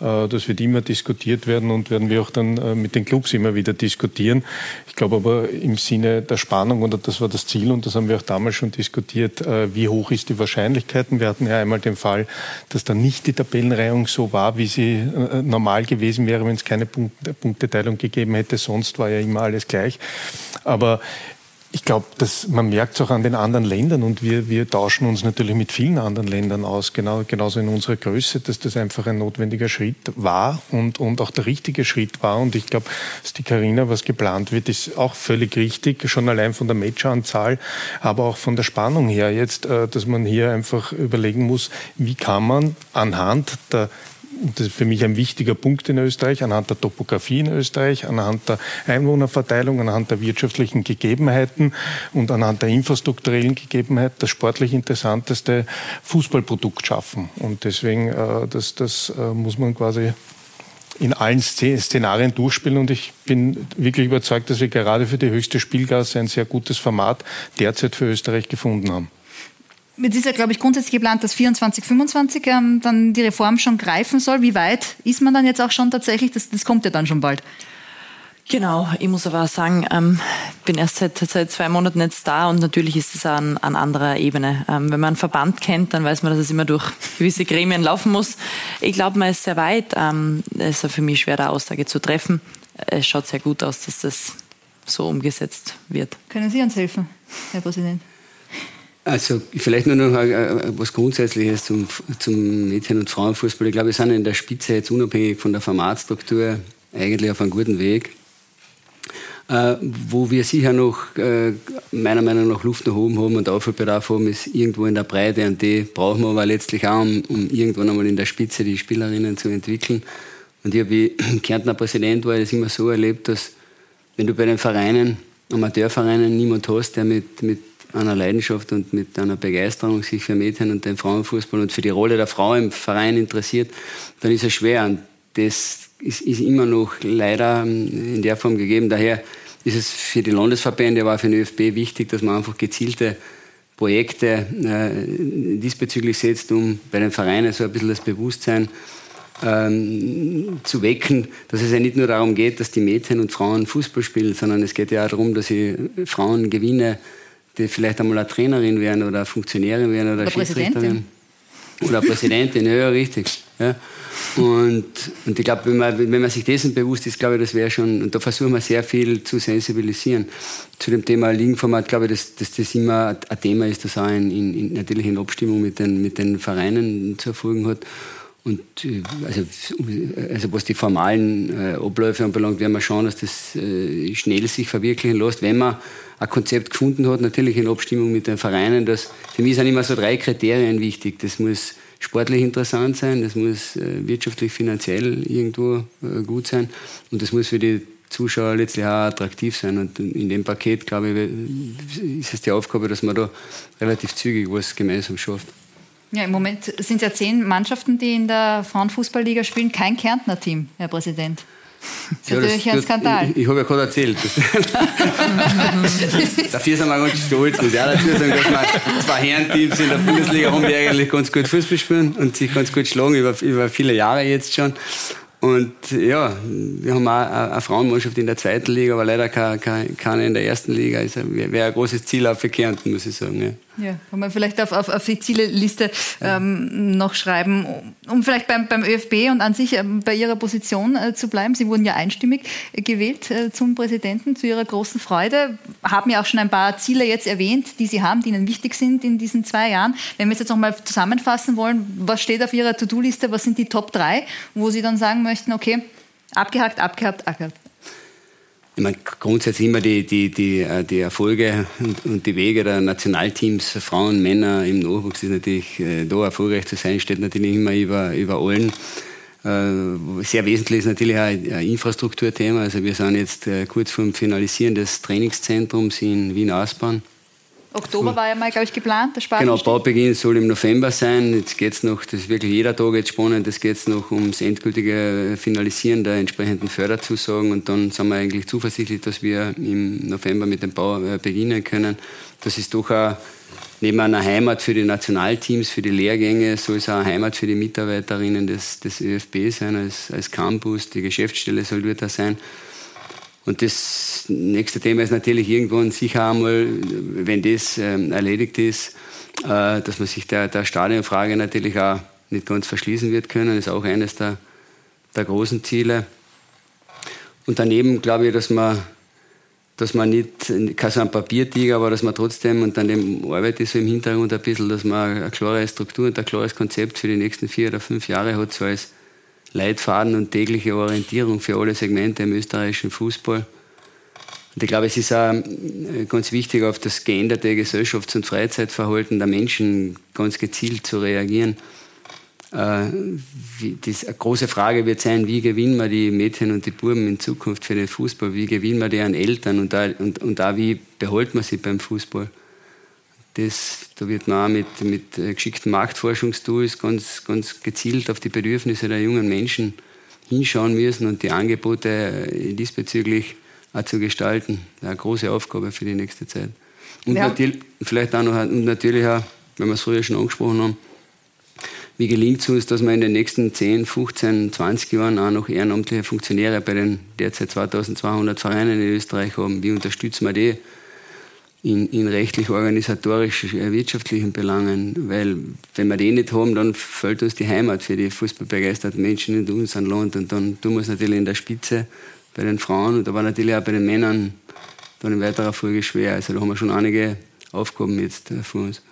Äh, das wird immer diskutiert werden und werden wir auch dann äh, mit den Clubs immer wieder diskutieren. Ich glaube aber im Sinne der Spannung, und das war das Ziel, und das haben wir auch damals schon diskutiert, wie hoch ist die Wahrscheinlichkeiten? Wir hatten ja einmal den Fall, dass dann nicht die Tabellenreihung so war, wie sie normal gewesen wäre, wenn es keine Punkteteilung gegeben hätte. Sonst war ja immer alles gleich. Aber ich glaube, man merkt es auch an den anderen Ländern und wir, wir tauschen uns natürlich mit vielen anderen Ländern aus, genau, genauso in unserer Größe, dass das einfach ein notwendiger Schritt war und, und auch der richtige Schritt war. Und ich glaube, dass die Carina, was geplant wird, ist auch völlig richtig, schon allein von der Matchanzahl, aber auch von der Spannung her jetzt, äh, dass man hier einfach überlegen muss, wie kann man anhand der das ist für mich ein wichtiger Punkt in Österreich, anhand der Topografie in Österreich, anhand der Einwohnerverteilung, anhand der wirtschaftlichen Gegebenheiten und anhand der infrastrukturellen Gegebenheit das sportlich interessanteste Fußballprodukt schaffen. Und deswegen, äh, das, das äh, muss man quasi in allen Szenarien durchspielen und ich bin wirklich überzeugt, dass wir gerade für die höchste Spielgasse ein sehr gutes Format derzeit für Österreich gefunden haben. Jetzt ist ja, glaube ich, grundsätzlich geplant, dass 24, 25 ähm, dann die Reform schon greifen soll. Wie weit ist man dann jetzt auch schon tatsächlich? Das, das kommt ja dann schon bald. Genau, ich muss aber auch sagen, ähm, bin erst seit, seit zwei Monaten jetzt da und natürlich ist es an, an anderer Ebene. Ähm, wenn man einen Verband kennt, dann weiß man, dass es immer durch gewisse Gremien laufen muss. Ich glaube, man ist sehr weit. Ähm, es ist für mich schwer, da Aussage zu treffen. Es schaut sehr gut aus, dass das so umgesetzt wird. Können Sie uns helfen, Herr Präsident? Also vielleicht nur noch was Grundsätzliches zum, zum Mädchen- und Frauenfußball. Ich glaube, wir sind in der Spitze jetzt unabhängig von der Formatstruktur eigentlich auf einem guten Weg. Äh, wo wir sicher noch äh, meiner Meinung nach Luft nach oben haben und Aufholbedarf haben, ist irgendwo in der Breite und die brauchen wir aber letztlich auch, um, um irgendwann einmal in der Spitze die Spielerinnen zu entwickeln. Und ich habe wie Kärntner Präsident war das immer so erlebt, dass wenn du bei den Vereinen, Amateurvereinen niemand hast, der mit, mit einer Leidenschaft und mit einer Begeisterung sich für Mädchen und den Frauenfußball und für die Rolle der Frau im Verein interessiert, dann ist es schwer. Und das ist, ist immer noch leider in der Form gegeben. Daher ist es für die Landesverbände, aber auch für den ÖFB wichtig, dass man einfach gezielte Projekte äh, diesbezüglich setzt, um bei den Vereinen so ein bisschen das Bewusstsein ähm, zu wecken, dass es ja nicht nur darum geht, dass die Mädchen und Frauen Fußball spielen, sondern es geht ja auch darum, dass sie Frauen Gewinne die vielleicht einmal eine Trainerin werden oder eine Funktionärin werden oder, oder Schiedsrichterin. Oder Präsidentin, ja, richtig. Ja. Und, und ich glaube, wenn man, wenn man sich dessen bewusst ist, glaube ich, das wäre schon, und da versuchen wir sehr viel zu sensibilisieren. Zu dem Thema Ligenformat, glaube ich, dass, dass das immer ein Thema ist, das auch in, in, natürlich in Abstimmung mit den, mit den Vereinen zu erfolgen hat. Und äh, also, also was die formalen äh, Abläufe anbelangt, werden wir schauen, dass das äh, schnell sich verwirklichen lässt, wenn man ein Konzept gefunden hat, natürlich in Abstimmung mit den Vereinen. Das, für mich sind immer so drei Kriterien wichtig. Das muss sportlich interessant sein, das muss äh, wirtschaftlich, finanziell irgendwo äh, gut sein und das muss für die Zuschauer letztlich auch attraktiv sein. Und in dem Paket, glaube ich, ist es die Aufgabe, dass man da relativ zügig was gemeinsam schafft. Ja, im Moment sind es ja zehn Mannschaften, die in der Frauenfußballliga spielen. Kein Kärntner Team, Herr Präsident. Das ist ja, natürlich das, ein Skandal. Ich, ich habe ja gerade erzählt. Dafür sind wir ganz stolz. Und ja, dazu sagen, dass wir zwei Herrenteams in der Bundesliga haben, die eigentlich ganz gut Fußball spielen und sich ganz gut schlagen, über, über viele Jahre jetzt schon. Und ja, wir haben auch eine Frauenmannschaft in der zweiten Liga, aber leider keine, keine in der ersten Liga. Also wäre ein großes Ziel auch für Kärnten, muss ich sagen. Ja. Ja, kann man vielleicht auf, auf, auf die Zieleliste ähm, noch schreiben, um vielleicht beim, beim ÖFB und an sich ähm, bei Ihrer Position äh, zu bleiben. Sie wurden ja einstimmig äh, gewählt äh, zum Präsidenten, zu Ihrer großen Freude. Haben ja auch schon ein paar Ziele jetzt erwähnt, die Sie haben, die Ihnen wichtig sind in diesen zwei Jahren. Wenn wir es jetzt noch mal zusammenfassen wollen, was steht auf Ihrer To-Do-Liste, was sind die Top 3, wo Sie dann sagen möchten, okay, abgehakt, abgehakt, abgehakt ich meine, grundsätzlich immer die, die, die, äh, die Erfolge und, die Wege der Nationalteams, Frauen, Männer im Nachwuchs ist natürlich, äh, da erfolgreich zu sein, steht natürlich immer über, über allen. Äh, sehr wesentlich ist natürlich auch ein Infrastrukturthema. Also wir sind jetzt kurz vor dem Finalisieren des Trainingszentrums in Wien-Ausbahn. Oktober war ja mal, glaube ich, geplant, der Genau, Baubeginn soll im November sein. Jetzt geht es noch, das ist wirklich jeder Tag jetzt spannend, es geht noch ums endgültige Finalisieren der entsprechenden Förderzusagen und dann sind wir eigentlich zuversichtlich, dass wir im November mit dem Bau äh, beginnen können. Das ist doch auch neben einer Heimat für die Nationalteams, für die Lehrgänge, soll es auch eine Heimat für die Mitarbeiterinnen des, des ÖFB sein, als, als Campus. Die Geschäftsstelle soll dort da sein. Und das nächste Thema ist natürlich irgendwann sicher einmal, wenn das ähm, erledigt ist, äh, dass man sich der, der Stadionfrage natürlich auch nicht ganz verschließen wird können. Das ist auch eines der, der großen Ziele. Und daneben glaube ich, dass man, dass man nicht, kein so ein Papiertiger, aber dass man trotzdem, und dann arbeitet so im Hintergrund ein bisschen, dass man eine klare Struktur und ein klares Konzept für die nächsten vier oder fünf Jahre hat, so als Leitfaden und tägliche Orientierung für alle Segmente im österreichischen Fußball. Und ich glaube, es ist auch äh, ganz wichtig, auf das geänderte Gesellschafts- und Freizeitverhalten der Menschen ganz gezielt zu reagieren. Äh, die große Frage wird sein, wie gewinnen wir die Mädchen und die Buben in Zukunft für den Fußball? Wie gewinnen wir deren Eltern und da, und, und wie beholt man sie beim Fußball? Das, da wird man auch mit, mit äh, geschickten Marktforschungstools ganz, ganz gezielt auf die Bedürfnisse der jungen Menschen hinschauen müssen und die Angebote äh, diesbezüglich auch zu gestalten. Eine große Aufgabe für die nächste Zeit. Und ja. natürlich, vielleicht auch noch, und natürlich auch, wenn wir es früher schon angesprochen haben, wie gelingt es uns, dass wir in den nächsten 10, 15, 20 Jahren auch noch ehrenamtliche Funktionäre bei den derzeit 2200 Vereinen in Österreich haben? Wie unterstützen wir die? In, in rechtlich, organisatorisch, äh, wirtschaftlichen Belangen. Weil wenn wir die nicht haben, dann fällt uns die Heimat für die fußballbegeisterten Menschen in unserem Land. Und dann tun wir es natürlich in der Spitze bei den Frauen und aber natürlich auch bei den Männern dann in weiterer Folge schwer. Also da haben wir schon einige Aufgaben jetzt äh, vor uns.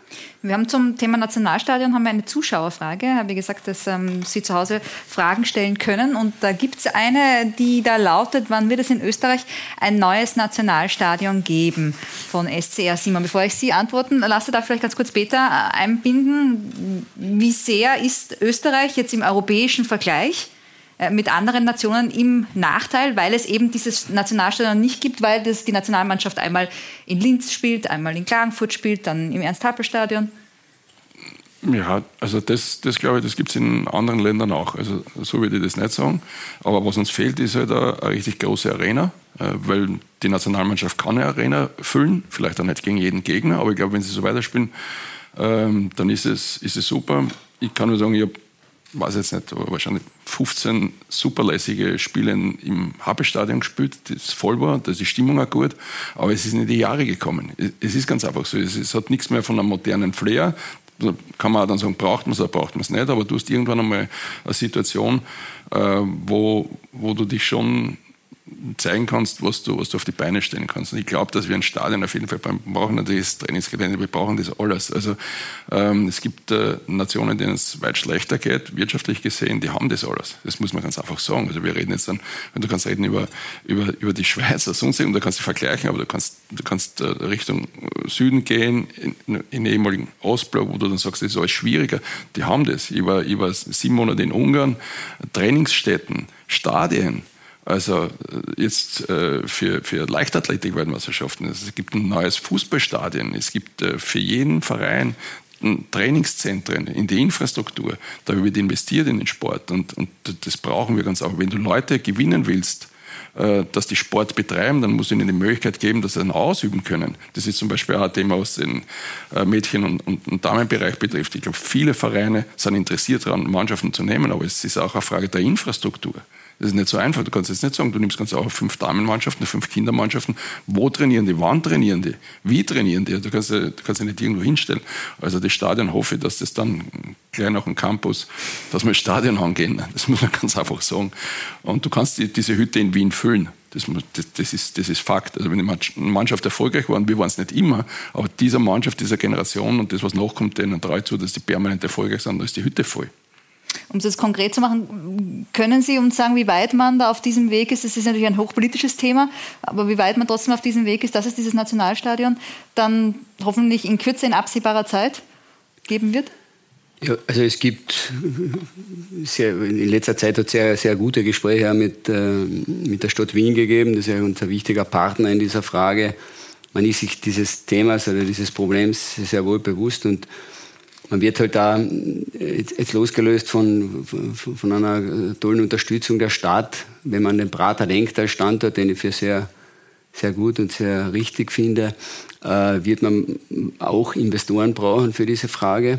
Wir haben zum Thema Nationalstadion haben wir eine Zuschauerfrage. Ich habe gesagt, dass ähm, Sie zu Hause Fragen stellen können. Und da gibt es eine, die da lautet, wann wird es in Österreich ein neues Nationalstadion geben von SCR Simon? Bevor ich Sie antworten lasse, da vielleicht ganz kurz Peter äh, einbinden. Wie sehr ist Österreich jetzt im europäischen Vergleich mit anderen Nationen im Nachteil, weil es eben dieses Nationalstadion nicht gibt, weil das die Nationalmannschaft einmal in Linz spielt, einmal in Klagenfurt spielt, dann im Ernst-Happel-Stadion. Ja, also das, das glaube ich, das gibt es in anderen Ländern auch. Also so würde ich das nicht sagen. Aber was uns fehlt, ist halt eine, eine richtig große Arena, äh, weil die Nationalmannschaft kann eine Arena füllen, vielleicht auch nicht gegen jeden Gegner, aber ich glaube, wenn sie so weiterspielen, ähm, dann ist es, ist es super. Ich kann nur sagen, ich habe weiß jetzt nicht, aber wahrscheinlich 15 superlässige Spiele im Happelstadion gespielt, das voll war, da ist die Stimmung auch gut, aber es ist nicht die Jahre gekommen. Es ist ganz einfach so, es, es hat nichts mehr von einem modernen Flair, da kann man auch dann sagen, braucht man es oder braucht man es nicht, aber du hast irgendwann einmal eine Situation, äh, wo, wo du dich schon zeigen kannst, was du, was du auf die Beine stellen kannst. Und ich glaube, dass wir ein Stadion auf jeden Fall brauchen. Natürlich das Trainingsgelände, wir brauchen das alles. Also ähm, es gibt äh, Nationen, denen es weit schlechter geht, wirtschaftlich gesehen, die haben das alles. Das muss man ganz einfach sagen. Also wir reden jetzt dann, wenn du kannst reden über, über, über die Schweiz oder sonst und da kannst du vergleichen, aber du kannst, du kannst äh, Richtung Süden gehen, in, in den ehemaligen Ostblock, wo du dann sagst, das ist alles schwieriger. Die haben das. Ich war, ich war sieben Monate in Ungarn, Trainingsstätten, Stadien, also äh, jetzt äh, für, für Leichtathletik-Weltmeisterschaften. Es gibt ein neues Fußballstadion. Es gibt äh, für jeden Verein Trainingszentren, in die Infrastruktur. Da wird investiert in den Sport und, und das brauchen wir ganz auch. Wenn du Leute gewinnen willst, dass die Sport betreiben, dann muss ihnen die Möglichkeit geben, dass sie dann ausüben können. Das ist zum Beispiel auch ein Thema, was den Mädchen- und, und, und Damenbereich betrifft. Ich glaube, viele Vereine sind interessiert daran, Mannschaften zu nehmen, aber es ist auch eine Frage der Infrastruktur. Das ist nicht so einfach. Du kannst jetzt nicht sagen, du nimmst ganz auch fünf Damenmannschaften, fünf Kindermannschaften. Wo trainieren die? Wann trainieren die? Wie trainieren die? Du kannst, du kannst nicht irgendwo hinstellen. Also das Stadion hoffe ich, dass das dann gleich nach dem Campus, dass wir ins Stadion angehen. Das muss man ganz einfach sagen. Und du kannst die, diese Hütte in Wien füllen. Das, das, ist, das ist Fakt. Also wenn die Mannschaft erfolgreich war, und wir waren es nicht immer, aber dieser Mannschaft, dieser Generation und das, was nachkommt, denen ich zu, dass die permanent erfolgreich sind, da ist die Hütte voll. Um es jetzt konkret zu machen, können Sie uns sagen, wie weit man da auf diesem Weg ist? Es ist natürlich ein hochpolitisches Thema, aber wie weit man trotzdem auf diesem Weg ist, dass es dieses Nationalstadion dann hoffentlich in Kürze, in absehbarer Zeit geben wird? Ja, also es gibt sehr, in letzter Zeit hat sehr, sehr gute Gespräche mit, äh, mit der Stadt Wien gegeben. Das ist ja unser wichtiger Partner in dieser Frage. Man ist sich dieses Themas oder dieses Problems sehr wohl bewusst und man wird halt da jetzt losgelöst von, von, von, einer tollen Unterstützung der Stadt, wenn man den Prater denkt als Standort, den ich für sehr, sehr gut und sehr richtig finde, äh, wird man auch Investoren brauchen für diese Frage.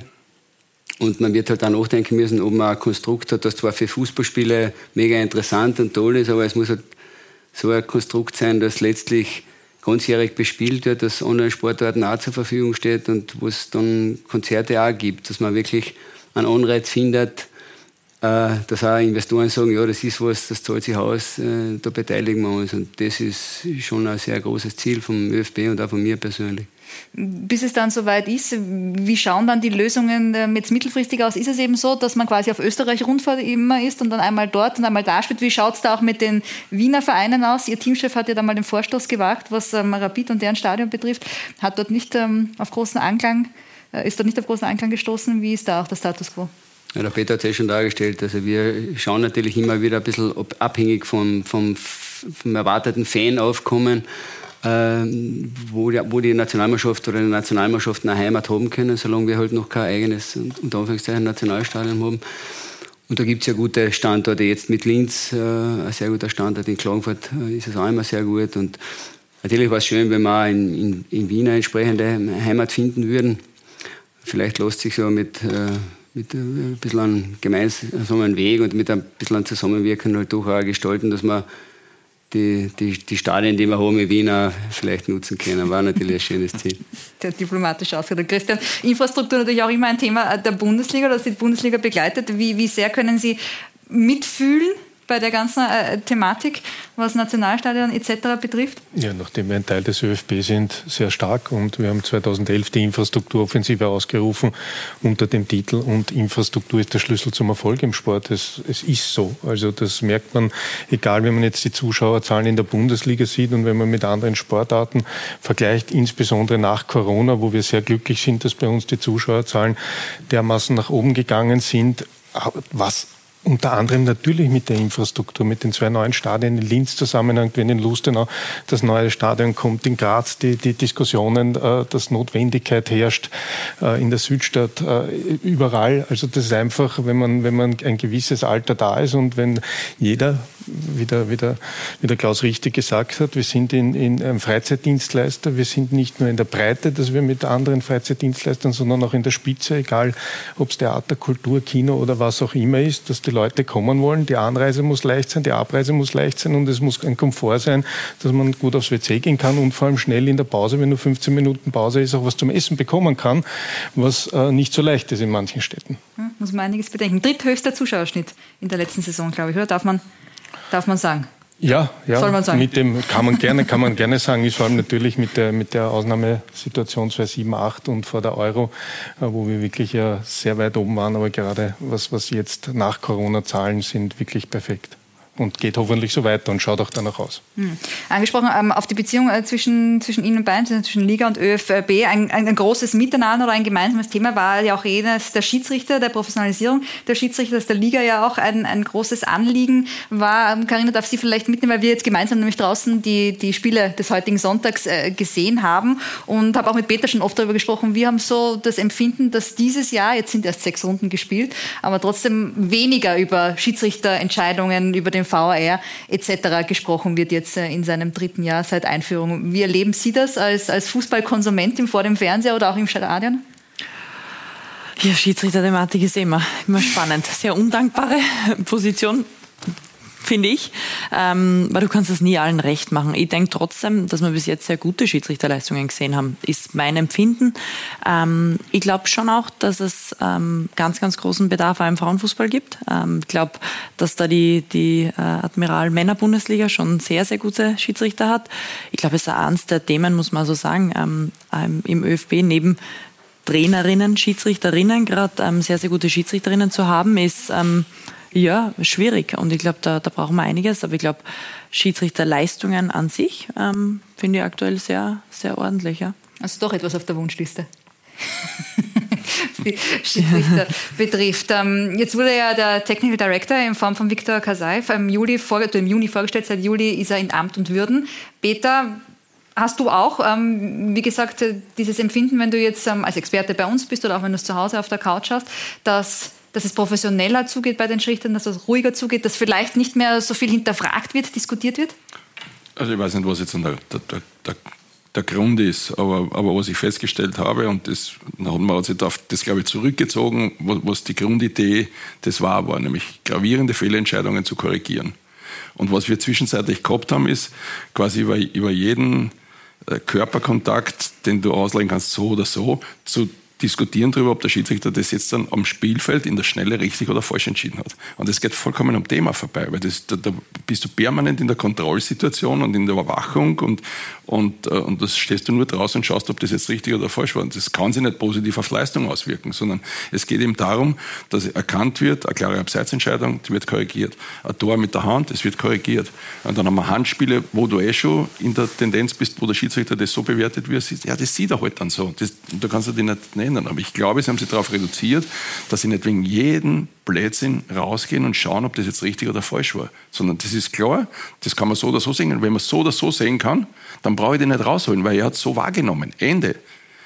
Und man wird halt dann nachdenken müssen, ob man ein Konstrukt hat, das zwar für Fußballspiele mega interessant und toll ist, aber es muss halt so ein Konstrukt sein, das letztlich ganzjährig bespielt wird, dass Online-Sportarten auch zur Verfügung steht und wo es dann Konzerte auch gibt, dass man wirklich einen Anreiz findet, äh, dass auch Investoren sagen, ja, das ist was, das zahlt sich aus, äh, da beteiligen wir uns. Und das ist schon ein sehr großes Ziel vom ÖFB und auch von mir persönlich. Bis es dann soweit ist, wie schauen dann die Lösungen jetzt mittelfristig aus? Ist es eben so, dass man quasi auf Österreich Rundfahrt immer ist und dann einmal dort und einmal da spielt? Wie schaut es da auch mit den Wiener Vereinen aus? Ihr Teamchef hat ja da mal den Vorstoß gewagt, was ähm, Rapid und deren Stadion betrifft, hat dort nicht ähm, auf großen Anklang, äh, ist dort nicht auf großen Anklang gestoßen. Wie ist da auch der Status quo? Ja, der Peter hat es ja schon dargestellt. Also wir schauen natürlich immer wieder ein bisschen abhängig vom, vom, vom erwarteten Fanaufkommen ähm, wo, die, wo die Nationalmannschaft oder die Nationalmannschaften eine Heimat haben können, solange wir halt noch kein eigenes, unter Anführungszeichen, Nationalstadion haben. Und da gibt es ja gute Standorte. Jetzt mit Linz, äh, ein sehr guter Standort. In Klagenfurt äh, ist es auch immer sehr gut. Und natürlich war es schön, wenn wir in, in, in Wien eine entsprechende Heimat finden würden. Vielleicht lässt sich so mit, äh, mit äh, ein bisschen einem gemeinsamen Weg und mit ein bisschen Zusammenwirken halt doch auch gestalten, dass man die, die, die Stadien, die wir haben in Wien, vielleicht nutzen können. War natürlich ein schönes Ziel. Der diplomatisch ausgedrückt. Christian, Infrastruktur natürlich auch immer ein Thema der Bundesliga, das die Bundesliga begleitet. Wie, wie sehr können Sie mitfühlen bei der ganzen äh, Thematik, was Nationalstadion etc. betrifft? Ja, nachdem wir ein Teil des ÖFB sind, sehr stark und wir haben 2011 die Infrastrukturoffensive ausgerufen unter dem Titel und Infrastruktur ist der Schlüssel zum Erfolg im Sport. Es, es ist so. Also das merkt man, egal wenn man jetzt die Zuschauerzahlen in der Bundesliga sieht und wenn man mit anderen Sportarten vergleicht, insbesondere nach Corona, wo wir sehr glücklich sind, dass bei uns die Zuschauerzahlen dermaßen nach oben gegangen sind, was unter anderem natürlich mit der Infrastruktur, mit den zwei neuen Stadien in Linz zusammenhängt, wenn in Lustenau das neue Stadion kommt, in Graz die, die Diskussionen, äh, dass Notwendigkeit herrscht äh, in der Südstadt, äh, überall. Also das ist einfach, wenn man, wenn man ein gewisses Alter da ist und wenn jeder, wie der, wie der, wie der Klaus richtig gesagt hat, wir sind in, in einem Freizeitdienstleister, wir sind nicht nur in der Breite, dass wir mit anderen Freizeitdienstleistern, sondern auch in der Spitze, egal ob es Theater, Kultur, Kino oder was auch immer ist, dass die Leute kommen wollen. Die Anreise muss leicht sein, die Abreise muss leicht sein und es muss ein Komfort sein, dass man gut aufs WC gehen kann und vor allem schnell in der Pause, wenn nur 15 Minuten Pause ist, auch was zum Essen bekommen kann, was äh, nicht so leicht ist in manchen Städten. Hm, muss man einiges bedenken. Dritthöchster Zuschauerschnitt in der letzten Saison, glaube ich, oder? Darf man, darf man sagen? Ja, ja. Soll man sagen. Mit dem kann man gerne, kann man gerne sagen, ist vor allem natürlich mit der, mit der Ausnahmesituation 2007, 2008 und vor der Euro, äh, wo wir wirklich ja sehr weit oben waren, aber gerade was, was jetzt nach Corona Zahlen sind, wirklich perfekt und geht hoffentlich so weiter und schaut auch danach aus. Hm. Angesprochen ähm, auf die Beziehung äh, zwischen, zwischen Ihnen beiden, zwischen Liga und ÖFB, ein, ein, ein, großes Miteinander oder ein gemeinsames Thema war ja auch jenes der Schiedsrichter, der Professionalisierung der Schiedsrichter, das der Liga ja auch ein, ein großes Anliegen war. Karina ähm, darf Sie vielleicht mitnehmen, weil wir jetzt gemeinsam nämlich draußen die, die Spiele des heutigen Sonntags äh, gesehen haben und habe auch mit Peter schon oft darüber gesprochen. Wir haben so das Empfinden, dass dieses Jahr, jetzt sind erst sechs Runden gespielt, aber trotzdem weniger über Schiedsrichterentscheidungen, über den VR etc. gesprochen wird jetzt äh, in seinem dritten Jahr seit Einführung. Wie erleben Sie das als, als Fußballkonsumentin vor dem Fernseher oder auch im Stadion? Ja, Schiedsrichter-Thematik ist immer, immer spannend. Sehr undankbare Position finde ich. Ähm, weil du kannst das nie allen recht machen. Ich denke trotzdem, dass wir bis jetzt sehr gute Schiedsrichterleistungen gesehen haben, ist mein Empfinden. Ähm, ich glaube schon auch, dass es ähm, ganz, ganz großen Bedarf auch im Frauenfußball gibt. Ähm, ich glaube, dass da die, die äh, Admiral Männer Bundesliga schon sehr, sehr gute Schiedsrichter hat. Ich glaube, es ist eines der Themen, muss man so sagen, ähm, ähm, im ÖFB neben Trainerinnen, Schiedsrichterinnen, gerade sehr, sehr gute Schiedsrichterinnen zu haben, ist ja schwierig. Und ich glaube, da, da brauchen wir einiges. Aber ich glaube, Schiedsrichterleistungen an sich ähm, finde ich aktuell sehr, sehr ordentlich. Ja. Also doch etwas auf der Wunschliste. die Schiedsrichter betrifft. Ähm, jetzt wurde ja der Technical Director in Form von Viktor Kasaif im Juli, im Juni vorgestellt. Seit Juli ist er in Amt und Würden. Peter, Hast du auch, ähm, wie gesagt, äh, dieses Empfinden, wenn du jetzt ähm, als Experte bei uns bist oder auch wenn du es zu Hause auf der Couch hast, dass, dass es professioneller zugeht bei den Schrichtern, dass es ruhiger zugeht, dass vielleicht nicht mehr so viel hinterfragt wird, diskutiert wird? Also ich weiß nicht, was jetzt der, der, der, der Grund ist, aber, aber was ich festgestellt habe, und das hat man sich auf das, glaube ich, zurückgezogen, was, was die Grundidee des war, war nämlich gravierende Fehlentscheidungen zu korrigieren. Und was wir zwischenzeitlich gehabt haben, ist quasi über, über jeden äh, Körperkontakt, den du auslegen kannst, so oder so, zu diskutieren darüber, ob der Schiedsrichter das jetzt dann am Spielfeld in der Schnelle richtig oder falsch entschieden hat. Und es geht vollkommen am Thema vorbei, weil das, da, da, bist du permanent in der Kontrollsituation und in der Überwachung und, und, äh, und das stehst du nur draußen und schaust, ob das jetzt richtig oder falsch war. Und das kann sich nicht positiv auf Leistung auswirken, sondern es geht eben darum, dass erkannt wird, eine klare Abseitsentscheidung, die wird korrigiert. Ein Tor mit der Hand, es wird korrigiert. Und dann haben wir Handspiele, wo du eh schon in der Tendenz bist, wo der Schiedsrichter das so bewertet, wie er sieht. Ja, das sieht er halt dann so. Das, da kannst du dich nicht nennen. Aber ich glaube, sie haben sich darauf reduziert, dass sie nicht wegen jedem Blödsinn rausgehen und schauen, ob das jetzt richtig oder falsch war. Sondern das ist klar, das kann man so oder so sehen. Und wenn man so oder so sehen kann, dann brauche ich den nicht rausholen, weil er hat es so wahrgenommen. Ende.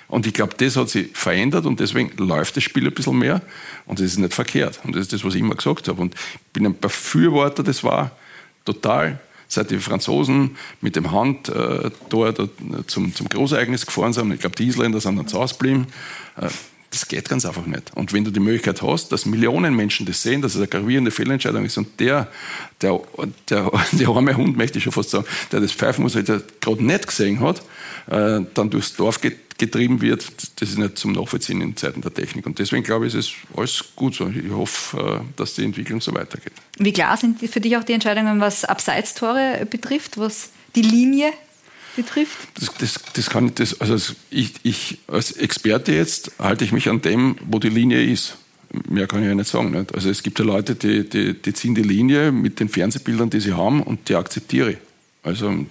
Und ich glaube, das hat sich verändert und deswegen läuft das Spiel ein bisschen mehr und das ist nicht verkehrt. Und das ist das, was ich immer gesagt habe. Und ich bin ein Befürworter, das war total seit die Franzosen mit dem Handtor äh, zum, zum Großereignis gefahren sind. Ich glaube, die Isländer sind dann zu Hause geblieben. Äh, das geht ganz einfach nicht. Und wenn du die Möglichkeit hast, dass Millionen Menschen das sehen, dass es eine gravierende Fehlentscheidung ist und der, der, der, der arme Hund, möchte ich schon fast sagen, der das pfeifen muss, der gerade nicht gesehen hat, äh, dann durchs Dorf getrieben wird, das ist nicht zum Nachvollziehen in Zeiten der Technik. Und deswegen glaube ich, ist es alles gut so. Ich hoffe, äh, dass die Entwicklung so weitergeht. Wie klar sind für dich auch die Entscheidungen, was Abseitstore betrifft, was die Linie betrifft? Das, das, das kann das, also ich, ich als Experte jetzt halte ich mich an dem, wo die Linie ist. Mehr kann ich ja nicht sagen. Nicht? Also es gibt ja Leute, die, die, die ziehen die Linie mit den Fernsehbildern, die sie haben, und die akzeptiere ich. Also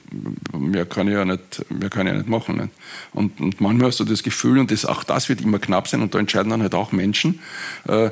mehr kann ich ja nicht, mehr kann ich nicht machen. Nicht? Und, und, manchmal hast du das Gefühl, und das, auch das wird immer knapp sein, und da entscheiden dann halt auch Menschen. Äh,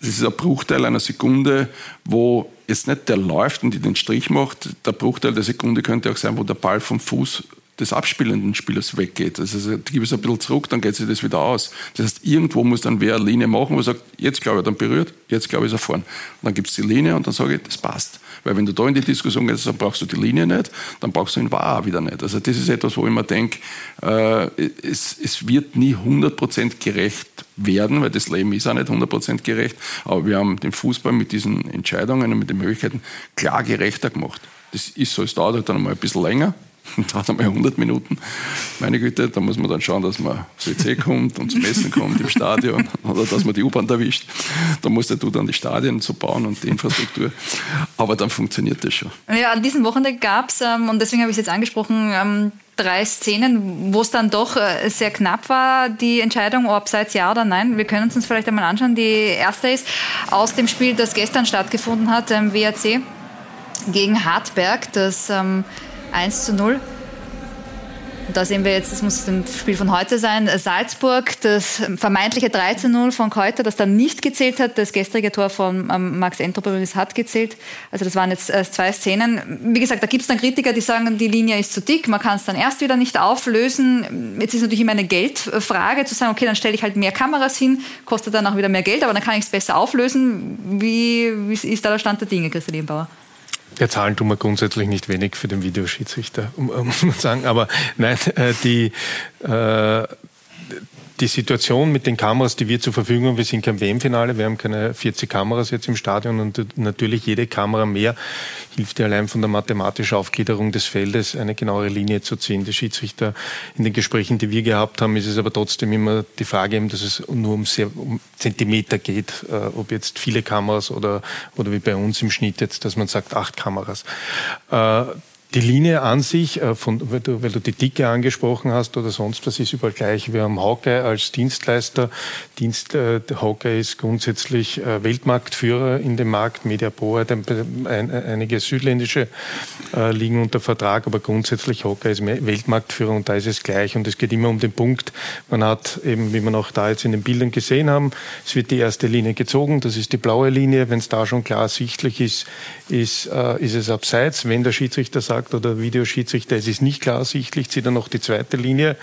das ist ein Bruchteil einer Sekunde, wo jetzt nicht der läuft und den Strich macht. Der Bruchteil der Sekunde könnte auch sein, wo der Ball vom Fuß des abspielenden Spielers weggeht. Also gib es ein bisschen zurück, dann geht sich das wieder aus. Das heißt, irgendwo muss dann wer eine Linie machen, wo sagt, jetzt glaube ich, dann berührt, jetzt glaube ich, ist er vorn. Und dann gibt es die Linie und dann sage ich, das passt. Weil wenn du da in die Diskussion gehst, dann brauchst du die Linie nicht, dann brauchst du ihn wahr wieder nicht. Also das ist etwas, wo ich mir denke, äh, es, es wird nie 100% gerecht werden, weil das Leben ist auch nicht 100% gerecht, aber wir haben den Fußball mit diesen Entscheidungen und mit den Möglichkeiten klar gerechter gemacht. Das ist so, es dauert halt dann mal ein bisschen länger, dauert einmal 100 Minuten. Meine Güte, da muss man dann schauen, dass man zum WC kommt und zum Essen kommt im Stadion oder dass man die U-Bahn erwischt. Da musst du dann die Stadien zu bauen und die Infrastruktur. Aber dann funktioniert das schon. Ja, an diesem Wochenende gab es, ähm, und deswegen habe ich es jetzt angesprochen, ähm, drei Szenen, wo es dann doch äh, sehr knapp war, die Entscheidung, ob abseits ja oder nein. Wir können uns vielleicht einmal anschauen. Die erste ist aus dem Spiel, das gestern stattgefunden hat, ähm, WAC gegen Hartberg, das ähm, 1 zu 0. Und da sehen wir jetzt, das muss ein Spiel von heute sein, Salzburg, das vermeintliche 3 zu 0 von Keuter, das dann nicht gezählt hat. Das gestrige Tor von ähm, Max Entrup übrigens hat gezählt. Also das waren jetzt äh, zwei Szenen. Wie gesagt, da gibt es dann Kritiker, die sagen, die Linie ist zu dick, man kann es dann erst wieder nicht auflösen. Jetzt ist natürlich immer eine Geldfrage, zu sagen, okay, dann stelle ich halt mehr Kameras hin, kostet dann auch wieder mehr Geld, aber dann kann ich es besser auflösen. Wie, wie ist da der Stand der Dinge, Christian Ebenbauer? Ja, zahlen tun wir grundsätzlich nicht wenig für den Videoschiedsrichter, muss man sagen. Aber nein, äh, die, äh, die Situation mit den Kameras, die wir zur Verfügung haben, wir sind kein WM-Finale, wir haben keine 40 Kameras jetzt im Stadion und natürlich jede Kamera mehr hilft dir allein von der mathematischen Aufgliederung des Feldes eine genauere Linie zu ziehen. Die Schiedsrichter in den Gesprächen, die wir gehabt haben, ist es aber trotzdem immer die Frage, dass es nur um, sehr, um Zentimeter geht, äh, ob jetzt viele Kameras oder, oder wie bei uns im Schnitt jetzt, dass man sagt acht Kameras. Äh, die Linie an sich, äh, von, weil, du, weil du die Dicke angesprochen hast oder sonst was, ist überall gleich. Wir haben Hawkeye als Dienstleister. Dienst, äh, Hawkeye ist grundsätzlich äh, Weltmarktführer in dem Markt. Mediapro hat ein, ein, einige südländische äh, liegen unter Vertrag, aber grundsätzlich Hawkeye ist Weltmarktführer und da ist es gleich. Und es geht immer um den Punkt, man hat eben, wie man auch da jetzt in den Bildern gesehen haben, es wird die erste Linie gezogen, das ist die blaue Linie. Wenn es da schon klar sichtlich ist, ist, äh, ist es abseits. Wenn der Schiedsrichter sagt, sagt oder Videoschiedsrichter, es ist nicht klar ersichtlich, zieht er noch die zweite Linie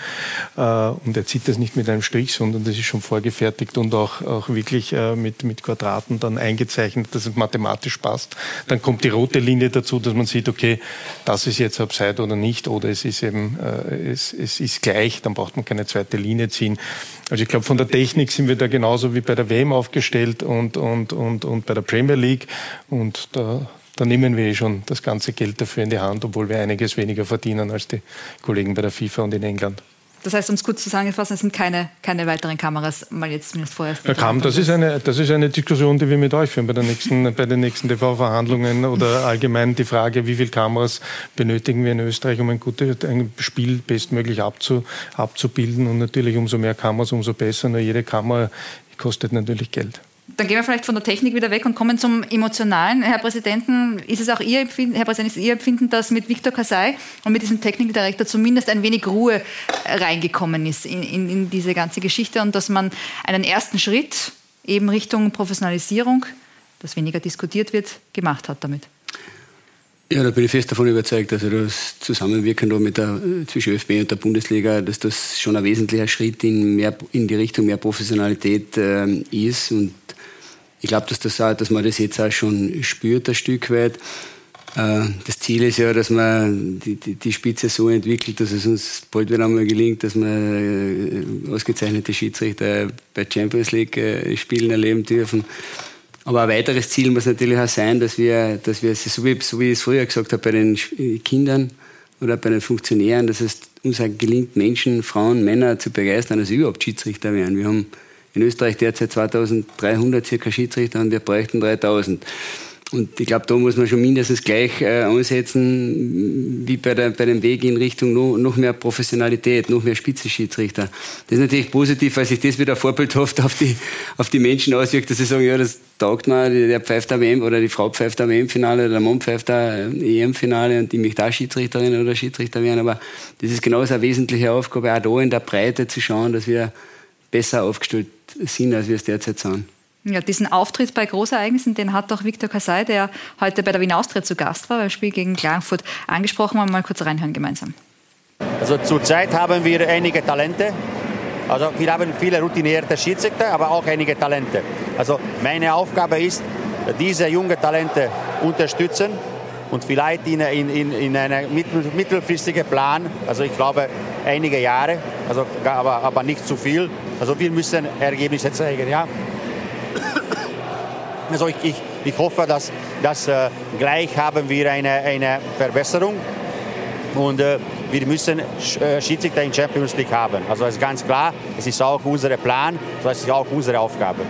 äh, und er zieht das nicht mit einem Strich, sondern das ist schon vorgefertigt und auch, auch wirklich äh, mit, mit Quadraten dann eingezeichnet, dass es mathematisch passt. Dann kommt die rote Linie dazu, dass man sieht, okay, das ist jetzt Abseite oder nicht oder es ist eben, äh, es, es ist gleich, dann braucht man keine zweite Linie ziehen. Also ich glaube, von der Technik sind wir da genauso wie bei der WM aufgestellt und, und, und, und bei der Premier League und da da nehmen wir eh schon das ganze Geld dafür in die Hand, obwohl wir einiges weniger verdienen als die Kollegen bei der FIFA und in England. Das heißt, um es kurz zusammenzufassen, es sind keine, keine weiteren Kameras, mal jetzt zumindest vorher. Ja, kam, das, ist eine, das ist eine Diskussion, die wir mit euch führen bei, der nächsten, bei den nächsten TV-Verhandlungen oder allgemein die Frage, wie viele Kameras benötigen wir in Österreich, um ein, gutes, ein Spiel bestmöglich abzu, abzubilden. Und natürlich umso mehr Kameras, umso besser. Nur jede Kamera kostet natürlich Geld. Dann gehen wir vielleicht von der Technik wieder weg und kommen zum Emotionalen. Herr Präsidenten, ist es auch Ihr Empfinden, Herr Präsident, ist Ihr Empfinden, dass mit Viktor Kasai und mit diesem Technikdirektor zumindest ein wenig Ruhe reingekommen ist in, in, in diese ganze Geschichte und dass man einen ersten Schritt eben Richtung Professionalisierung, dass weniger diskutiert wird, gemacht hat damit? Ja, da bin ich fest davon überzeugt, also das Zusammenwirken da mit der, zwischen ÖFB und der Bundesliga, dass das schon ein wesentlicher Schritt in, mehr, in die Richtung mehr Professionalität äh, ist und ich glaube, dass, das dass man das jetzt auch schon spürt, ein Stück weit. Äh, das Ziel ist ja, dass man die, die, die, Spitze so entwickelt, dass es uns bald wieder einmal gelingt, dass wir äh, ausgezeichnete Schiedsrichter bei Champions League äh, Spielen erleben dürfen. Aber ein weiteres Ziel muss natürlich auch sein, dass wir, dass wir so wie, so wie ich es früher gesagt habe, bei den Kindern oder bei den Funktionären, dass es uns auch gelingt, Menschen, Frauen, Männer zu begeistern, dass sie überhaupt Schiedsrichter werden. Wir haben in Österreich derzeit 2300 circa Schiedsrichter und wir bräuchten 3000. Und ich glaube, da muss man schon mindestens gleich äh, ansetzen, wie bei, der, bei dem Weg in Richtung no, noch mehr Professionalität, noch mehr Spitzenschiedsrichter. Das ist natürlich positiv, weil sich das wieder vorbildhaft auf die, auf die Menschen auswirkt, dass sie sagen, ja, das taugt mir, der pfeift am WM oder die Frau pfeift am WM-Finale oder der Mann pfeift am EM-Finale und die möchte auch Schiedsrichterin oder Schiedsrichter werden. Aber das ist genauso eine wesentliche Aufgabe, auch da in der Breite zu schauen, dass wir besser aufgestellt sind, als wir es derzeit sind. Ja, diesen Auftritt bei Großereignissen, den hat auch Viktor Kasai, der heute bei der Wien Austria zu Gast war, beim Spiel gegen Klagenfurt, angesprochen. Wollen wir mal kurz reinhören gemeinsam. Also zurzeit haben wir einige Talente. Also wir haben viele routinierte Schiedsrichter, aber auch einige Talente. Also meine Aufgabe ist, diese jungen Talente unterstützen und vielleicht in, in, in einen mittelfristigen Plan, also ich glaube einige Jahre, also, aber, aber nicht zu viel. Also wir müssen Ergebnisse zeigen. Ja? Also ich, ich, ich hoffe, dass, dass äh, gleich haben wir eine, eine Verbesserung und äh, wir müssen äh, Schiedsrichter in Champions League haben. Also es ist ganz klar, es ist auch unser Plan, das ist auch unsere Aufgabe.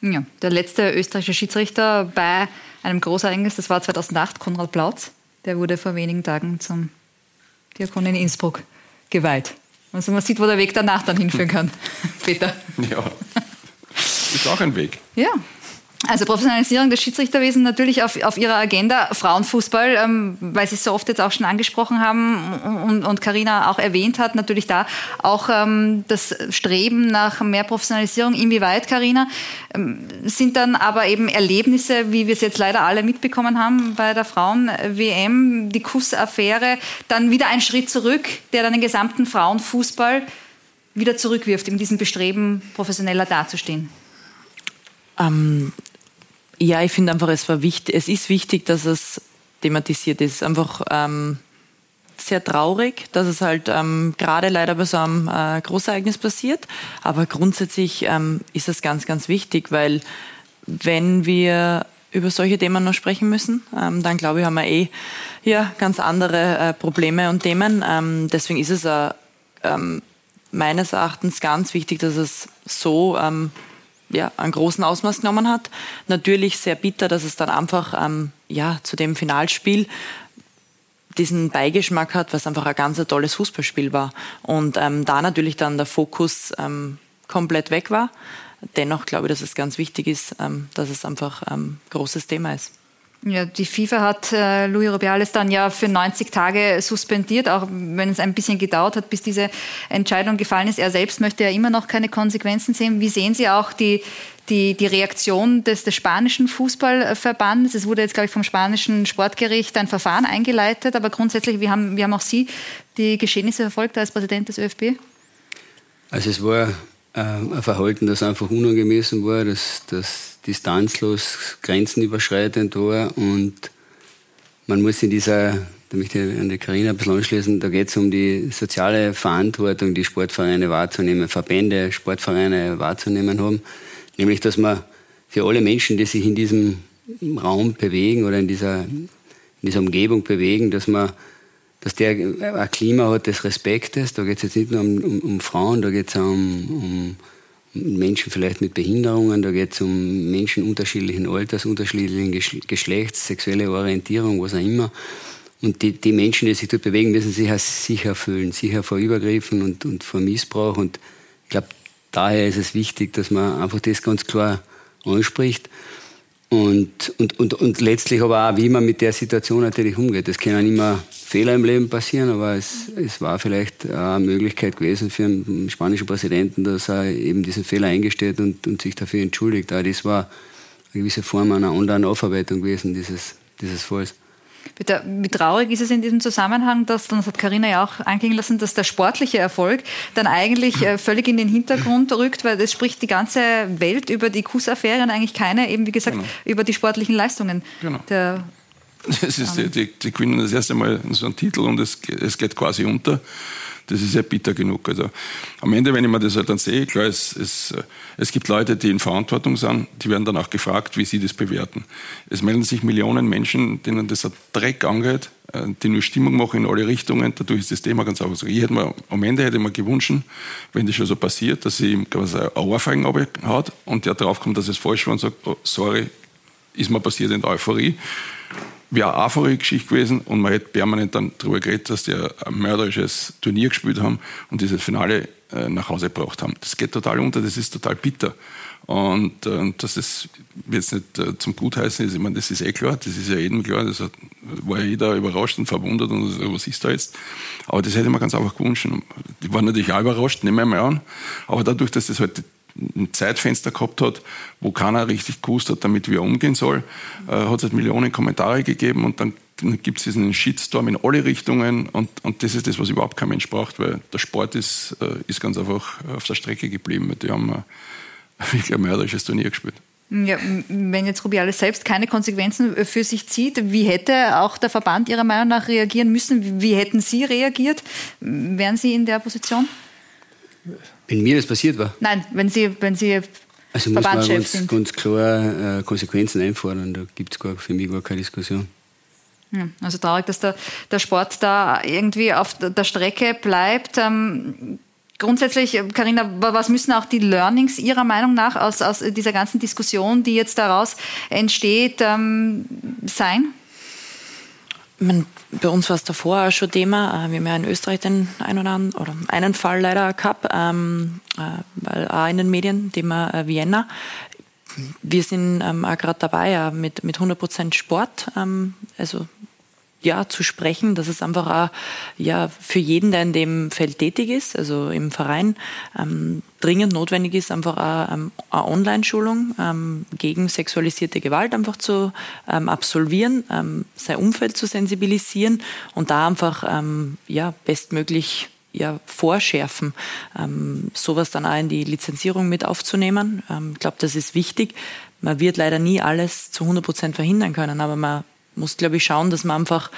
Ja, der letzte österreichische Schiedsrichter bei einem Großereignis, das war 2008, Konrad Plautz. Der wurde vor wenigen Tagen zum Diakon in Innsbruck geweiht. Also man sieht, wo der Weg danach dann hinführen kann. Peter. Ja, ist auch ein Weg. Ja, also Professionalisierung des Schiedsrichterwesens natürlich auf, auf Ihrer Agenda. Frauenfußball, ähm, weil Sie es so oft jetzt auch schon angesprochen haben und Karina auch erwähnt hat, natürlich da auch ähm, das Streben nach mehr Professionalisierung. Inwieweit, Karina, ähm, sind dann aber eben Erlebnisse, wie wir es jetzt leider alle mitbekommen haben bei der Frauen-WM, die Kussaffäre, dann wieder ein Schritt zurück, der dann den gesamten Frauenfußball wieder zurückwirft, in diesem Bestreben, professioneller dazustehen? Ähm, ja, ich finde einfach, es war wichtig, es ist wichtig, dass es thematisiert ist. Einfach, ähm, sehr traurig, dass es halt ähm, gerade leider bei so einem äh, Großereignis passiert. Aber grundsätzlich ähm, ist es ganz, ganz wichtig, weil wenn wir über solche Themen noch sprechen müssen, ähm, dann glaube ich, haben wir eh ja, ganz andere äh, Probleme und Themen. Ähm, deswegen ist es äh, ähm, meines Erachtens ganz wichtig, dass es so ja, einen großen Ausmaß genommen hat. Natürlich sehr bitter, dass es dann einfach ähm, ja, zu dem Finalspiel diesen Beigeschmack hat, was einfach ein ganz tolles Fußballspiel war. Und ähm, da natürlich dann der Fokus ähm, komplett weg war. Dennoch glaube ich, dass es ganz wichtig ist, ähm, dass es einfach ein ähm, großes Thema ist. Ja, die FIFA hat äh, Luis Rubiales dann ja für 90 Tage suspendiert, auch wenn es ein bisschen gedauert hat, bis diese Entscheidung gefallen ist. Er selbst möchte ja immer noch keine Konsequenzen sehen. Wie sehen Sie auch die, die, die Reaktion des, des spanischen Fußballverbandes? Es wurde jetzt, glaube ich, vom spanischen Sportgericht ein Verfahren eingeleitet, aber grundsätzlich, wie haben, wie haben auch Sie die Geschehnisse verfolgt als Präsident des ÖFB? Also es war äh, ein Verhalten, das einfach unangemessen war, das, das distanzlos, grenzenüberschreitend war und man muss in dieser, da möchte ich an die Karina ein bisschen anschließen, da geht es um die soziale Verantwortung, die Sportvereine wahrzunehmen, Verbände, Sportvereine wahrzunehmen haben. Nämlich, dass man für alle Menschen, die sich in diesem Raum bewegen oder in dieser, in dieser Umgebung bewegen, dass man dass der ein Klima hat des Respektes. Da geht es jetzt nicht nur um, um, um Frauen, da geht es um, um, Menschen vielleicht mit Behinderungen, da geht es um Menschen unterschiedlichen Alters, unterschiedlichen Geschlechts, sexuelle Orientierung, was auch immer. Und die, die Menschen, die sich dort bewegen, müssen sich auch sicher fühlen, sicher vor Übergriffen und, und vor Missbrauch. Und ich glaube, daher ist es wichtig, dass man einfach das ganz klar anspricht. Und, und, und, und letztlich aber auch, wie man mit der Situation natürlich umgeht. Es können immer Fehler im Leben passieren, aber es, es war vielleicht eine Möglichkeit gewesen für einen spanischen Präsidenten, dass er eben diesen Fehler eingesteht und, und sich dafür entschuldigt. Aber das war eine gewisse Form einer anderen Aufarbeitung gewesen, dieses, dieses Falls. Bitte, wie traurig ist es in diesem Zusammenhang, dass, das hat Karina ja auch anklingen lassen, dass der sportliche Erfolg dann eigentlich äh, völlig in den Hintergrund rückt, weil es spricht die ganze Welt über die Kussaffäre und eigentlich keine, eben wie gesagt, genau. über die sportlichen Leistungen genau. der das ist die, die, die gewinnen das erste Mal so einen Titel und es, es geht quasi unter. Das ist ja bitter genug. Also am Ende, wenn ich mir das halt dann sehe, klar, es, es, es gibt Leute, die in Verantwortung sind, die werden dann auch gefragt, wie sie das bewerten. Es melden sich Millionen Menschen, denen das ein Dreck angeht, äh, die nur Stimmung machen in alle Richtungen. Dadurch ist das Thema ganz einfach so. Ich hätte mir, am Ende hätte ich mir gewünscht, wenn das schon so passiert, dass sie quasi eine Ohrfeigen hat und der draufkommt, dass es falsch war und sagt, oh, sorry, ist mir passiert in der Euphorie wäre eine einfache Geschichte gewesen und man hätte permanent dann darüber geredet, dass die ein mörderisches Turnier gespielt haben und dieses Finale äh, nach Hause gebracht haben. Das geht total unter, das ist total bitter. Und äh, dass es jetzt nicht äh, zum Gutheißen ist, ich meine, das ist eh klar, das ist ja jedem klar, das hat, war ja jeder überrascht und verwundert und so, was ist da jetzt? Aber das hätte ich mir ganz einfach gewünscht. Die waren natürlich auch überrascht, nehmen wir mal an. Aber dadurch, dass das halt ein Zeitfenster gehabt hat, wo keiner richtig gewusst hat, damit wie er umgehen soll, äh, hat es halt Millionen Kommentare gegeben und dann, gibt es diesen Shitstorm in alle Richtungen und, und das ist das, was überhaupt kein Mensch braucht, weil der Sport ist, äh, ist ganz einfach auf der Strecke geblieben. Die haben äh, wirklich ein mörderisches Turnier gespielt. Ja, wenn jetzt Rubiales selbst keine Konsequenzen für sich zieht, wie hätte auch der Verband Ihrer Meinung nach reagieren müssen? Wie hätten Sie reagiert? Wären Sie in der Position? Wenn mir das passiert war? Nein, wenn Sie, wenn Sie also muss man ganz, ganz klar äh, Konsequenzen einfordern. Da gibt es für mich gar keine Diskussion. also traurig, dass der, der Sport da irgendwie auf der Strecke bleibt. Ähm, grundsätzlich, Karina, was müssen auch die Learnings Ihrer Meinung nach aus, aus dieser ganzen Diskussion, die jetzt daraus entsteht, ähm, sein? Man, bei uns war es davor auch schon Thema. Äh, wir haben ja in Österreich den einen oder anderen, oder einen Fall leider gehabt, ähm, äh, auch in den Medien, Thema äh, Vienna. Wir sind ähm, auch gerade dabei, ja, mit, mit 100% Sport, ähm, also ja, zu sprechen, dass es einfach auch, ja, für jeden, der in dem Feld tätig ist, also im Verein, ähm, dringend notwendig ist, einfach auch, ähm, eine Online-Schulung ähm, gegen sexualisierte Gewalt einfach zu ähm, absolvieren, ähm, sein Umfeld zu sensibilisieren und da einfach ähm, ja, bestmöglich ja, vorschärfen, ähm, sowas dann auch in die Lizenzierung mit aufzunehmen. Ich glaube, das ist wichtig. Man wird leider nie alles zu 100 Prozent verhindern können, aber man muss, glaube ich, schauen, dass man einfach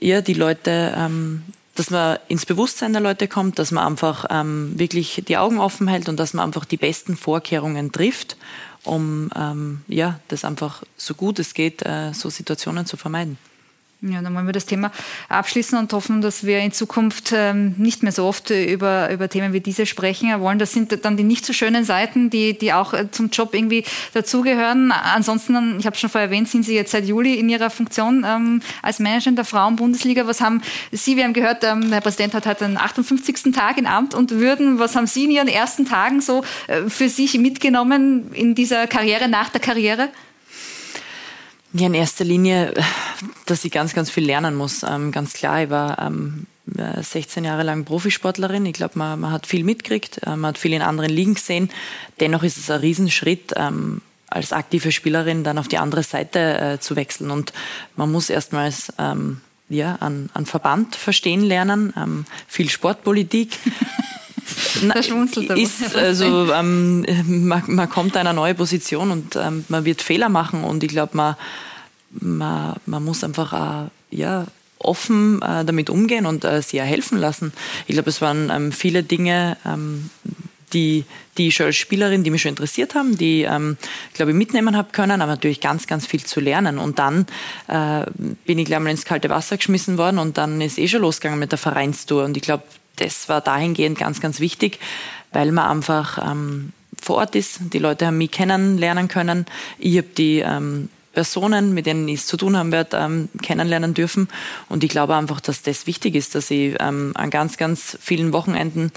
ja, die Leute, ähm, dass man ins Bewusstsein der Leute kommt, dass man einfach ähm, wirklich die Augen offen hält und dass man einfach die besten Vorkehrungen trifft, um ähm, ja, das einfach so gut es geht, äh, so Situationen zu vermeiden. Ja, dann wollen wir das Thema abschließen und hoffen, dass wir in Zukunft ähm, nicht mehr so oft über, über Themen wie diese sprechen wollen. Das sind dann die nicht so schönen Seiten, die, die auch äh, zum Job irgendwie dazugehören. Ansonsten, ich habe schon vorher erwähnt, sind Sie jetzt seit Juli in Ihrer Funktion ähm, als Manager in der Frauen-Bundesliga. Was haben Sie, wir haben gehört, ähm, der Präsident hat heute den 58. Tag in Amt und Würden. Was haben Sie in Ihren ersten Tagen so äh, für sich mitgenommen in dieser Karriere, nach der Karriere? Ja, in erster Linie, dass ich ganz, ganz viel lernen muss. Ähm, ganz klar, ich war ähm, 16 Jahre lang Profisportlerin. Ich glaube, man, man, hat viel mitgekriegt, äh, man hat viel in anderen Ligen gesehen. Dennoch ist es ein Riesenschritt, ähm, als aktive Spielerin dann auf die andere Seite äh, zu wechseln. Und man muss erstmals ähm, ja, an, an Verband verstehen lernen, ähm, viel Sportpolitik. er. Ist, also, ähm, man, man, kommt in eine neue Position und ähm, man wird Fehler machen und ich glaube, man, man, man muss einfach auch, ja, offen äh, damit umgehen und äh, sie helfen lassen. Ich glaube, es waren ähm, viele Dinge, ähm, die, die ich als Spielerin, die mich schon interessiert haben, die, ähm, glaube ich, mitnehmen habe können, aber natürlich ganz, ganz viel zu lernen. Und dann äh, bin ich gleich mal ins kalte Wasser geschmissen worden und dann ist eh schon losgegangen mit der Vereinstour. Und ich glaube, das war dahingehend ganz, ganz wichtig, weil man einfach ähm, vor Ort ist. Die Leute haben mich kennenlernen können. Ich habe die ähm, Personen, mit denen ich es zu tun haben werde, ähm, kennenlernen dürfen. Und ich glaube einfach, dass das wichtig ist, dass ich ähm, an ganz, ganz vielen Wochenenden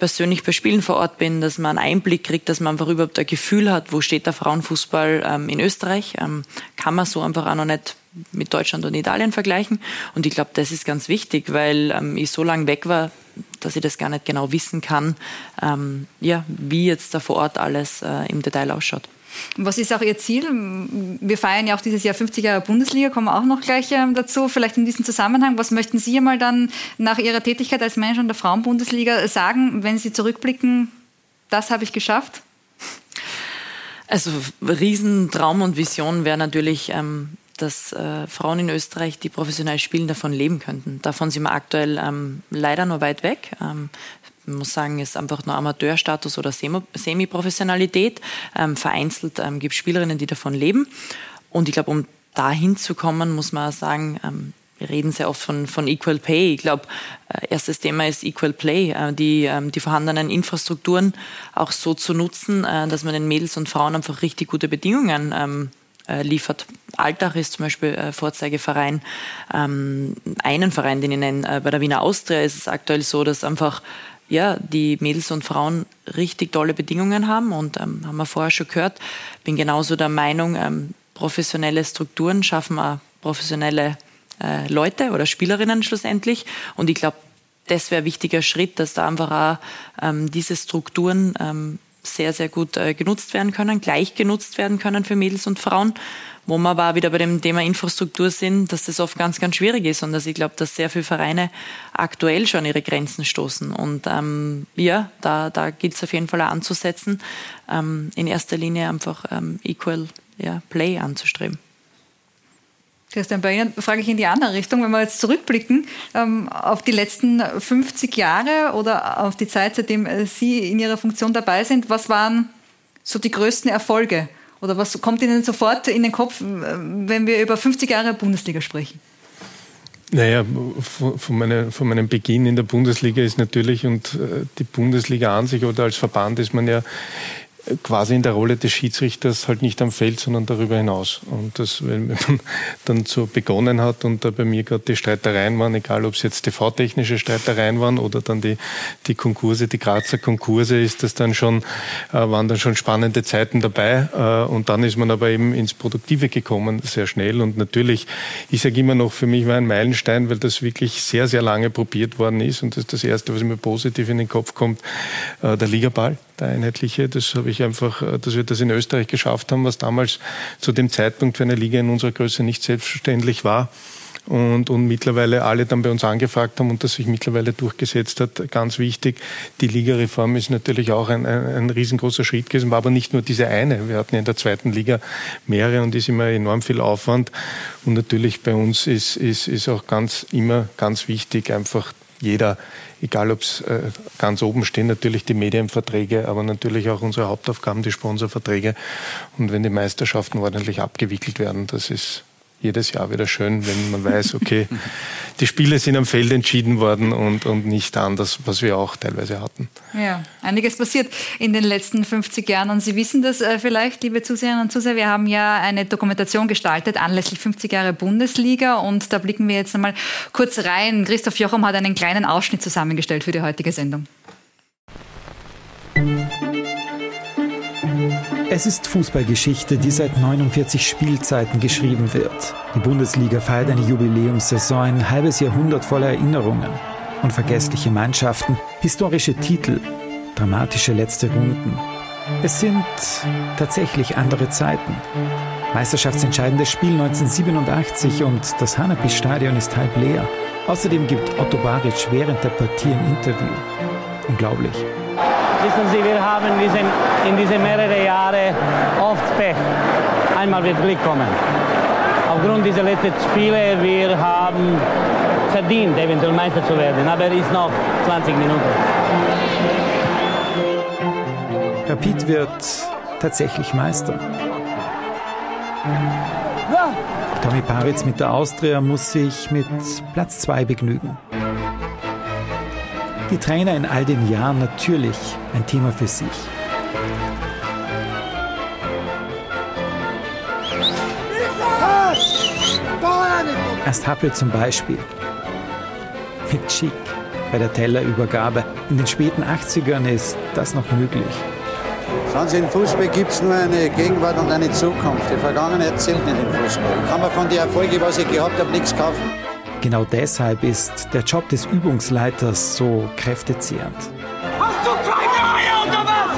persönlich bei Spielen vor Ort bin, dass man einen Einblick kriegt, dass man einfach überhaupt ein Gefühl hat, wo steht der Frauenfußball ähm, in Österreich. Ähm, kann man so einfach auch noch nicht mit Deutschland und Italien vergleichen. Und ich glaube, das ist ganz wichtig, weil ähm, ich so lange weg war, dass ich das gar nicht genau wissen kann, ähm, ja, wie jetzt da vor Ort alles äh, im Detail ausschaut. Was ist auch Ihr Ziel? Wir feiern ja auch dieses Jahr 50 Jahre Bundesliga, kommen wir auch noch gleich ähm, dazu. Vielleicht in diesem Zusammenhang, was möchten Sie einmal dann nach Ihrer Tätigkeit als Manager in der Frauenbundesliga sagen, wenn Sie zurückblicken, das habe ich geschafft? Also Riesentraum und Vision wäre natürlich, ähm, dass äh, Frauen in Österreich, die professionell spielen, davon leben könnten. Davon sind wir aktuell ähm, leider noch weit weg. Ähm, man muss sagen, ist einfach nur Amateurstatus oder Semi-Professionalität. Ähm, vereinzelt ähm, gibt es Spielerinnen, die davon leben. Und ich glaube, um dahin zu kommen, muss man sagen, ähm, wir reden sehr oft von, von Equal Pay. Ich glaube, äh, erstes Thema ist Equal Play, äh, die, ähm, die vorhandenen Infrastrukturen auch so zu nutzen, äh, dass man den Mädels und Frauen einfach richtig gute Bedingungen ähm, äh, liefert. Altach ist zum Beispiel äh, Vorzeigeverein. Ähm, einen Verein, den ich nenne, äh, bei der Wiener Austria ist es aktuell so, dass einfach ja, die Mädels und Frauen richtig tolle Bedingungen haben und ähm, haben wir vorher schon gehört. Bin genauso der Meinung, ähm, professionelle Strukturen schaffen auch professionelle äh, Leute oder Spielerinnen schlussendlich. Und ich glaube, das wäre ein wichtiger Schritt, dass da einfach auch ähm, diese Strukturen ähm, sehr, sehr gut äh, genutzt werden können, gleich genutzt werden können für Mädels und Frauen wo wir aber wieder bei dem Thema Infrastruktur sind, dass das oft ganz, ganz schwierig ist und dass ich glaube, dass sehr viele Vereine aktuell schon ihre Grenzen stoßen. Und ähm, ja, da, da gilt es auf jeden Fall auch anzusetzen, ähm, in erster Linie einfach ähm, Equal ja, Play anzustreben. Christian, bei Ihnen frage ich in die andere Richtung. Wenn wir jetzt zurückblicken ähm, auf die letzten 50 Jahre oder auf die Zeit, seitdem Sie in Ihrer Funktion dabei sind, was waren so die größten Erfolge oder was kommt Ihnen sofort in den Kopf, wenn wir über 50 Jahre Bundesliga sprechen? Naja, von, meine, von meinem Beginn in der Bundesliga ist natürlich und äh, die Bundesliga an sich oder als Verband ist man ja quasi in der Rolle des Schiedsrichters halt nicht am Feld, sondern darüber hinaus. Und das, wenn man dann so begonnen hat und da bei mir gerade die Streitereien waren, egal ob es jetzt TV-technische Streitereien waren oder dann die, die Konkurse, die Grazer Konkurse, ist das dann schon, äh, waren dann schon spannende Zeiten dabei. Äh, und dann ist man aber eben ins Produktive gekommen, sehr schnell. Und natürlich, ich sage immer noch, für mich war ein Meilenstein, weil das wirklich sehr, sehr lange probiert worden ist. Und das ist das Erste, was mir positiv in den Kopf kommt, äh, der Ligaball der einheitliche. Das habe ich einfach, äh, dass wir das in Österreich geschafft haben, was damals zu dem Zeitpunkt für eine Liga in unserer Größe nicht selbstverständlich war. und, und mittlerweile alle dann bei uns angefragt haben und das sich mittlerweile durchgesetzt hat. Ganz wichtig, die Ligareform ist natürlich auch ein, ein, ein riesengroßer Schritt gewesen, war aber nicht nur diese eine. Wir hatten in der zweiten Liga mehrere und ist immer enorm viel Aufwand. Und natürlich bei uns ist, ist, ist auch ganz immer ganz wichtig, einfach jeder, egal ob es äh, ganz oben stehen, natürlich die Medienverträge, aber natürlich auch unsere Hauptaufgaben, die Sponsorverträge. Und wenn die Meisterschaften ordentlich abgewickelt werden, das ist jedes Jahr wieder schön, wenn man weiß, okay, die Spiele sind am Feld entschieden worden und, und nicht anders, was wir auch teilweise hatten. Ja, einiges passiert in den letzten 50 Jahren und Sie wissen das äh, vielleicht, liebe Zuseherinnen und Zuseher, wir haben ja eine Dokumentation gestaltet anlässlich 50 Jahre Bundesliga und da blicken wir jetzt einmal kurz rein. Christoph Jochum hat einen kleinen Ausschnitt zusammengestellt für die heutige Sendung. Es ist Fußballgeschichte, die seit 49 Spielzeiten geschrieben wird. Die Bundesliga feiert eine Jubiläumssaison, ein halbes Jahrhundert voller Erinnerungen. Unvergessliche Mannschaften, historische Titel, dramatische letzte Runden. Es sind tatsächlich andere Zeiten. Meisterschaftsentscheidendes Spiel 1987 und das Hanapi-Stadion ist halb leer. Außerdem gibt Otto Baric während der Partie ein Interview. Unglaublich. Wissen Sie, wir haben diesen, in diese mehrere Jahre oft Pech. Einmal wird Glück kommen. Aufgrund dieser letzten Spiele, wir haben verdient, eventuell Meister zu werden, aber es ist noch 20 Minuten. Rapid wird tatsächlich Meister. Tommy Paritz mit der Austria muss sich mit Platz 2 begnügen. Die Trainer in all den Jahren natürlich ein Thema für sich. Erst Happel zum Beispiel. Mit Schick bei der Tellerübergabe. In den späten 80ern ist das noch möglich. Sie, im Fußball gibt es nur eine Gegenwart und eine Zukunft. Die Vergangenheit zählt nicht im Fußball. Kann man von den Erfolgen, was ich gehabt habe, nichts kaufen. Genau deshalb ist der Job des Übungsleiters so kräftezehrend. Hast du keine Eier oder was?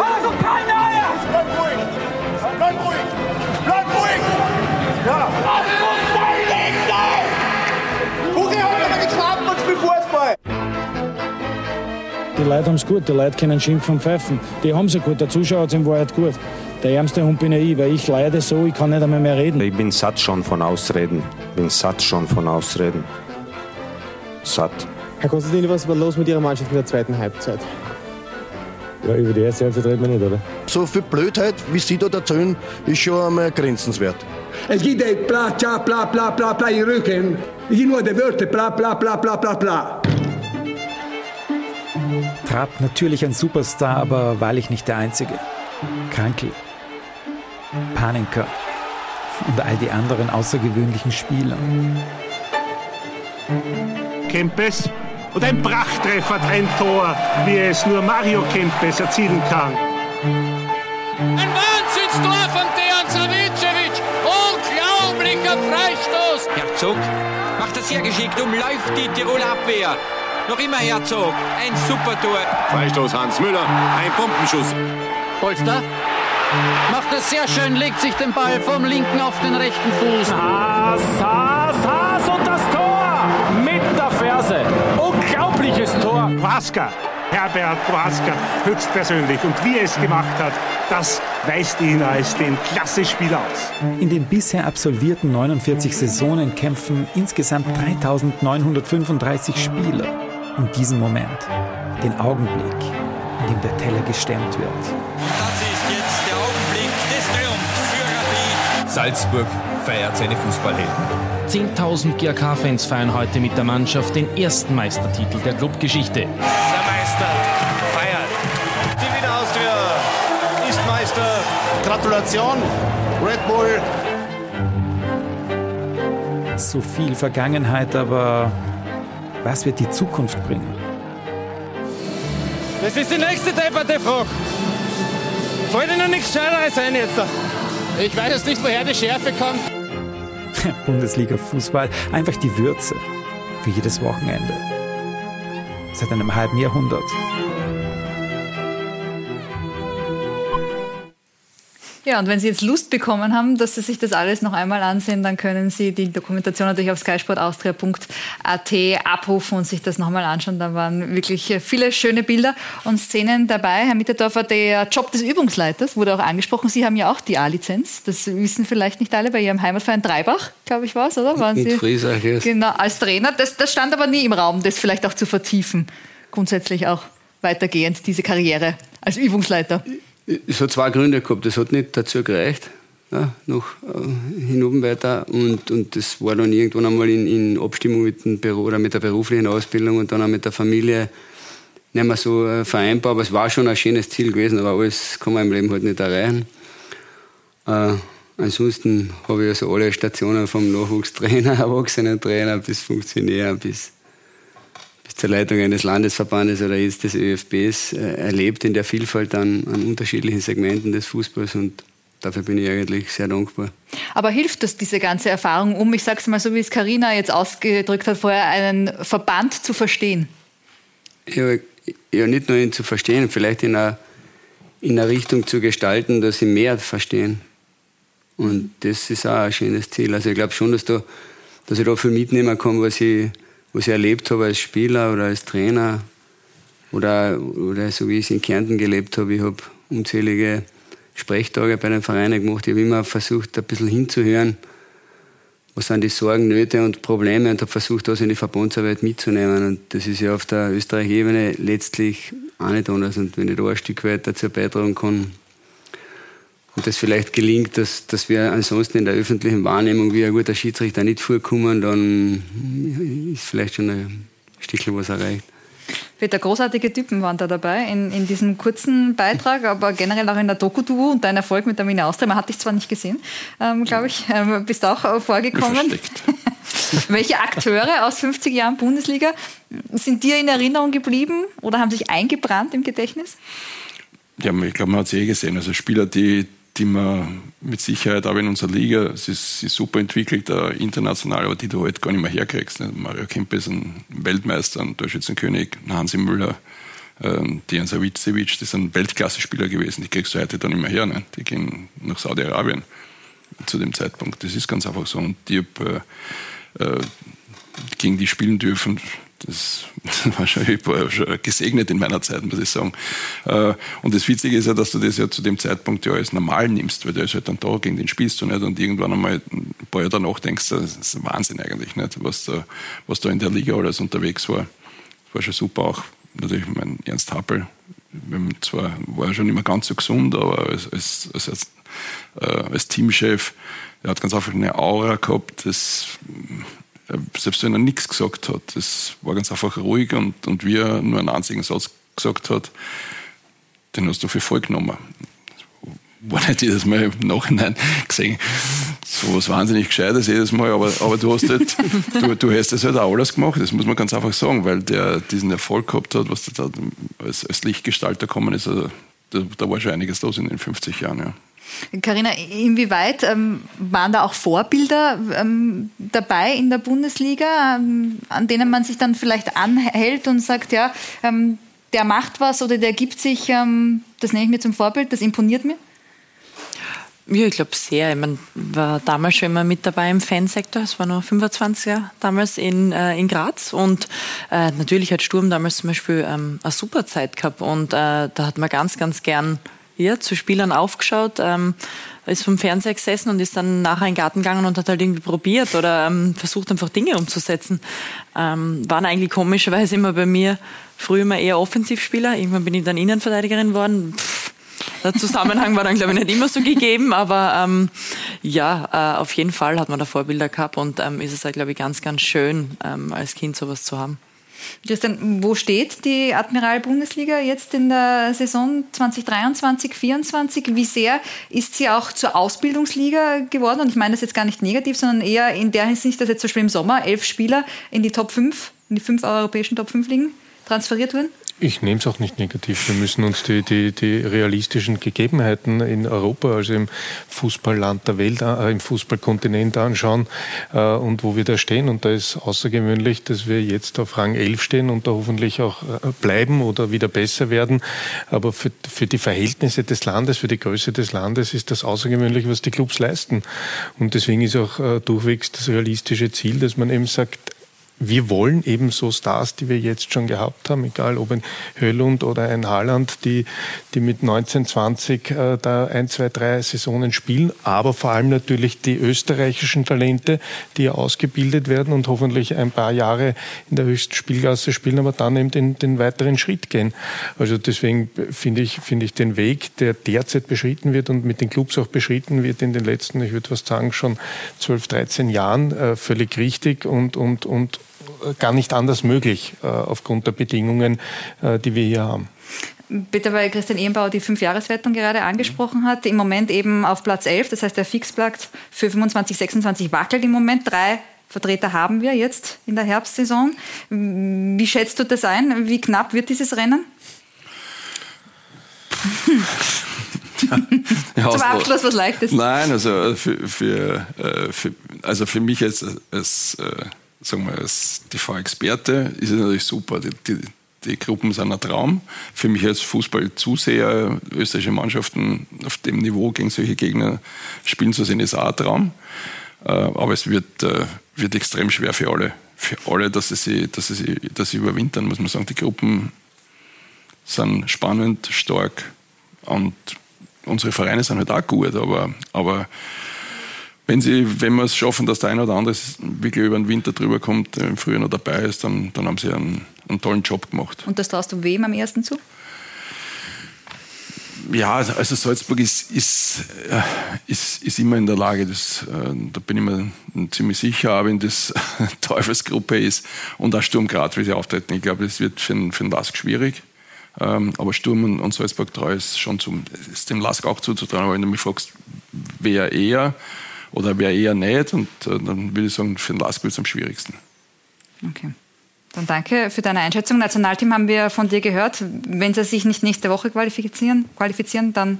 Hast du keine Eier? Bleib ruhig! Bleib ruhig! Bleib ruhig! Ja! Das muss dein Weg sein! Hugi hat aber geklappt und spielt Fußball! Die Leute haben es gut, die Leute können schimpfen und pfeifen. Die haben es gut, der Zuschauer hat es in Wahrheit gut. Der ärmste Hund bin ja ich, weil ich leide so, ich kann nicht einmal mehr reden. Ich bin satt schon von Ausreden. Bin satt schon von Ausreden. Satt. Herr Konstantin, was war los mit Ihrer Mannschaft in der zweiten Halbzeit? Ja, über die erste Halbzeit reden wir nicht, oder? So viel Blödheit, wie Sie da erzählen, ist schon einmal grenzenswert. Es gibt ein bla, bla, bla, bla, bla, bla im Rücken. Ich nur die Wörter bla, bla, bla, bla, bla, bla. Trapp natürlich ein Superstar, aber wahrlich nicht der Einzige. Krankel, Panenka und all die anderen außergewöhnlichen Spieler. Kempes und ein Prachttreffer, ein Tor, wie es nur Mario Kempes erzielen kann. Ein Wahnsinnstor von Dejan Savicevic! Unglaublicher Freistoß! Herzog macht das sehr geschickt, umläuft die Tiroler Abwehr. Noch immer Herzog, ein super Tor. Freistoß Hans Müller, ein Pumpenschuss. Polster macht es sehr schön, legt sich den Ball vom linken auf den rechten Fuß. Haas, Haas, Haas und das Tor mit der Ferse. Unglaubliches Tor. Prohaska, Herbert Prohaska, höchstpersönlich. Und wie er es gemacht hat, das weist ihn als den Klasse-Spieler aus. In den bisher absolvierten 49 Saisonen kämpfen insgesamt 3935 Spieler um diesen Moment, den Augenblick, in dem der Teller gestemmt wird. Salzburg feiert seine Fußballhelden. 10.000 GRK-Fans feiern heute mit der Mannschaft den ersten Meistertitel der Clubgeschichte. Der Meister feiert. Die Wiener Austria ist Meister. Gratulation, Red Bull. So viel Vergangenheit, aber was wird die Zukunft bringen? Das ist die nächste depperte Frage. Fällt Ihnen nichts Scheineres ein jetzt? Ich weiß jetzt nicht, woher die Schärfe kommt. Bundesliga Fußball, einfach die Würze für jedes Wochenende. Seit einem halben Jahrhundert. Ja, und wenn Sie jetzt Lust bekommen haben, dass Sie sich das alles noch einmal ansehen, dann können Sie die Dokumentation natürlich auf skysportaustria.at abrufen und sich das nochmal anschauen. Da waren wirklich viele schöne Bilder und Szenen dabei. Herr Mitterdorfer, der Job des Übungsleiters wurde auch angesprochen. Sie haben ja auch die A-Lizenz. Das wissen vielleicht nicht alle bei Ihrem Heimatverein Dreibach, glaube ich, war es, oder? Waren Mit Sie? Friesach, yes. Genau, als Trainer. Das, das stand aber nie im Raum, das vielleicht auch zu vertiefen. Grundsätzlich auch weitergehend, diese Karriere als Übungsleiter. Es hat zwei Gründe gehabt. Das hat nicht dazu gereicht, ja, noch äh, hinüber weiter. Und, und das war dann irgendwann einmal in, in Abstimmung mit, dem Büro, oder mit der beruflichen Ausbildung und dann auch mit der Familie nicht mehr so äh, vereinbar. Aber es war schon ein schönes Ziel gewesen, aber alles kann man im Leben halt nicht erreichen. Äh, ansonsten habe ich also alle Stationen vom Nachwuchstrainer, Erwachsenentrainer bis Funktionär bis zur Leitung eines Landesverbandes oder jetzt des ÖFBs äh, erlebt in der Vielfalt an, an unterschiedlichen Segmenten des Fußballs und dafür bin ich eigentlich sehr dankbar. Aber hilft das diese ganze Erfahrung, um, ich sage es mal so, wie es Karina jetzt ausgedrückt hat vorher, einen Verband zu verstehen? Ja, ja nicht nur ihn zu verstehen, vielleicht in einer, in einer Richtung zu gestalten, dass sie mehr verstehen. Und das ist auch ein schönes Ziel. Also ich glaube schon, dass, da, dass ich da viel mitnehmen kann, was ich, was ich erlebt habe als Spieler oder als Trainer oder, oder so wie ich es in Kärnten gelebt habe. Ich habe unzählige Sprechtage bei den Vereinen gemacht. Ich habe immer versucht, ein bisschen hinzuhören, was sind die Sorgen, Nöte und Probleme und habe versucht, das in die Verbandsarbeit mitzunehmen. Und das ist ja auf der Österreich-Ebene letztlich auch nicht anders. Und wenn ich da ein Stück weit dazu beitragen kann, und das vielleicht gelingt, dass, dass wir ansonsten in der öffentlichen Wahrnehmung wie ein guter Schiedsrichter nicht vorkommen, dann ist vielleicht schon ein Stückchen was erreicht. Peter, großartige Typen waren da dabei in, in diesem kurzen Beitrag, aber generell auch in der Doku-Duo und dein Erfolg mit der Mine Austria. Man hat dich zwar nicht gesehen, ähm, glaube ich, ähm, bist auch äh, vorgekommen. Welche Akteure aus 50 Jahren Bundesliga sind dir in Erinnerung geblieben oder haben sich eingebrannt im Gedächtnis? Ja, ich glaube, man hat es eh gesehen. Also Spieler, die, die man mit Sicherheit auch in unserer Liga, es ist, sie ist super entwickelt, uh, international, aber die du halt gar nicht mehr herkriegst. Ne? Mario Kempe ist ein Weltmeister, ein Torschützenkönig, Hansi Müller, ähm, Dejan Savicevic, das sind Weltklasse-Spieler gewesen, die kriegst du heute dann immer her. Ne? Die gehen nach Saudi-Arabien zu dem Zeitpunkt. Das ist ganz einfach so. Und ich habe äh, äh, gegen die spielen dürfen, das war schon, ich war schon gesegnet in meiner Zeit, muss ich sagen. Äh, und das Witzige ist ja, dass du das ja zu dem Zeitpunkt ja als normal nimmst, weil der ist halt dann da, gegen den spielst du nicht und irgendwann einmal ein paar Jahre danach denkst das ist Wahnsinn eigentlich, nicht, was da, was da in der Liga alles unterwegs war. Das war schon super auch. Natürlich mein Ernst Happel, zwar war er schon immer ganz so gesund, aber als, als, als, äh, als Teamchef, er hat ganz einfach eine Aura gehabt, das selbst wenn er nichts gesagt hat, das war ganz einfach ruhig und, und wie er nur einen einzigen Satz gesagt hat, den hast du für voll genommen. War nicht jedes Mal im Nachhinein gesehen, so was wahnsinnig Gescheites jedes Mal, aber, aber du hast halt, du, du hast das halt auch alles gemacht, das muss man ganz einfach sagen, weil der diesen Erfolg gehabt hat, was da als, als Lichtgestalter gekommen ist, also, da, da war schon einiges los in den 50 Jahren, ja. Carina, inwieweit ähm, waren da auch Vorbilder ähm, dabei in der Bundesliga, ähm, an denen man sich dann vielleicht anhält und sagt, ja, ähm, der macht was oder der gibt sich, ähm, das nehme ich mir zum Vorbild, das imponiert mir? Ja, ich glaube sehr. Ich mein, war damals schon immer mit dabei im Fansektor. Es war noch 25er damals in, äh, in Graz. Und äh, natürlich hat Sturm damals zum Beispiel ähm, eine super Zeit gehabt. Und äh, da hat man ganz, ganz gern ja, zu Spielern aufgeschaut, ähm, ist vom Fernseher gesessen und ist dann nachher in den Garten gegangen und hat halt irgendwie probiert oder ähm, versucht einfach Dinge umzusetzen. Ähm, waren eigentlich komischerweise immer bei mir früher immer eher Offensivspieler. Irgendwann bin ich dann Innenverteidigerin geworden. Pff, der Zusammenhang war dann, glaube ich, nicht immer so gegeben, aber ähm, ja, äh, auf jeden Fall hat man da Vorbilder gehabt und ähm, ist es halt, glaube ich, ganz, ganz schön, ähm, als Kind sowas zu haben. Justin, wo steht die Admiral-Bundesliga jetzt in der Saison 2023, 2024? Wie sehr ist sie auch zur Ausbildungsliga geworden? Und ich meine das jetzt gar nicht negativ, sondern eher in der Hinsicht, dass jetzt zum Beispiel im Sommer elf Spieler in die Top 5, in die fünf europäischen Top 5 liegen, transferiert wurden? Ich nehme es auch nicht negativ. Wir müssen uns die, die, die realistischen Gegebenheiten in Europa, also im Fußballland der Welt, äh, im Fußballkontinent anschauen äh, und wo wir da stehen. Und da ist außergewöhnlich, dass wir jetzt auf Rang 11 stehen und da hoffentlich auch äh, bleiben oder wieder besser werden. Aber für, für die Verhältnisse des Landes, für die Größe des Landes ist das außergewöhnlich, was die Clubs leisten. Und deswegen ist auch äh, durchwegs das realistische Ziel, dass man eben sagt, wir wollen eben so Stars, die wir jetzt schon gehabt haben, egal ob ein Höllund oder ein Haaland, die, die mit 19, 20 äh, da ein, zwei, drei Saisonen spielen, aber vor allem natürlich die österreichischen Talente, die ausgebildet werden und hoffentlich ein paar Jahre in der höchsten Spielklasse spielen, aber dann eben den, den weiteren Schritt gehen. Also deswegen finde ich, finde ich den Weg, der derzeit beschritten wird und mit den Clubs auch beschritten wird in den letzten, ich würde fast sagen, schon 12, 13 Jahren, äh, völlig richtig und, und, und gar nicht anders möglich äh, aufgrund der Bedingungen, äh, die wir hier haben. Bitte, weil Christian Ehrenbauer die Fünfjahreswertung gerade angesprochen hat. Im Moment eben auf Platz 11, das heißt der Fixplatz für 25, 26 wackelt im Moment. Drei Vertreter haben wir jetzt in der Herbstsaison. Wie schätzt du das ein? Wie knapp wird dieses Rennen? ja, Zum Abschluss was Leichtes. Nein, also für, für, äh, für also für mich als, als sagen wir, als TV-Experte ist es natürlich super. Die, die, die, Gruppen sind ein Traum. Für mich als Fußballzuseher, österreichische Mannschaften auf dem Niveau gegen solche Gegner spielen zu sehen, ist auch ein Traum. Äh, aber es wird, äh, wird extrem schwer für alle. Für alle, dass sie, sie, dass sie, dass sie überwintern, muss man sagen. Die Gruppen sind spannend, stark und unsere Vereine sind halt auch gut, aber, aber wenn, sie, wenn wir es schaffen, dass der eine oder andere wirklich über den Winter drüber kommt, im Frühjahr noch dabei ist, dann, dann haben sie einen, einen tollen Job gemacht. Und das traust du wem am ersten zu? Ja, also, also Salzburg ist, ist, äh, ist, ist immer in der Lage, das, äh, da bin ich mir ziemlich sicher, auch wenn das Teufelsgruppe ist und auch Sturm Graz, wie sie auftreten. Ich glaube, das wird für den, für den Lask schwierig. Ähm, aber Sturm und, und Salzburg 3 ist schon zum, ist dem Lask auch zuzutrauen. Aber wenn du mich fragst, wer eher, oder wer eher nicht. Und äh, dann würde ich sagen, für den Lask wird es am schwierigsten. Okay. Dann danke für deine Einschätzung. Nationalteam haben wir von dir gehört. Wenn sie sich nicht nächste Woche qualifizieren, qualifizieren dann,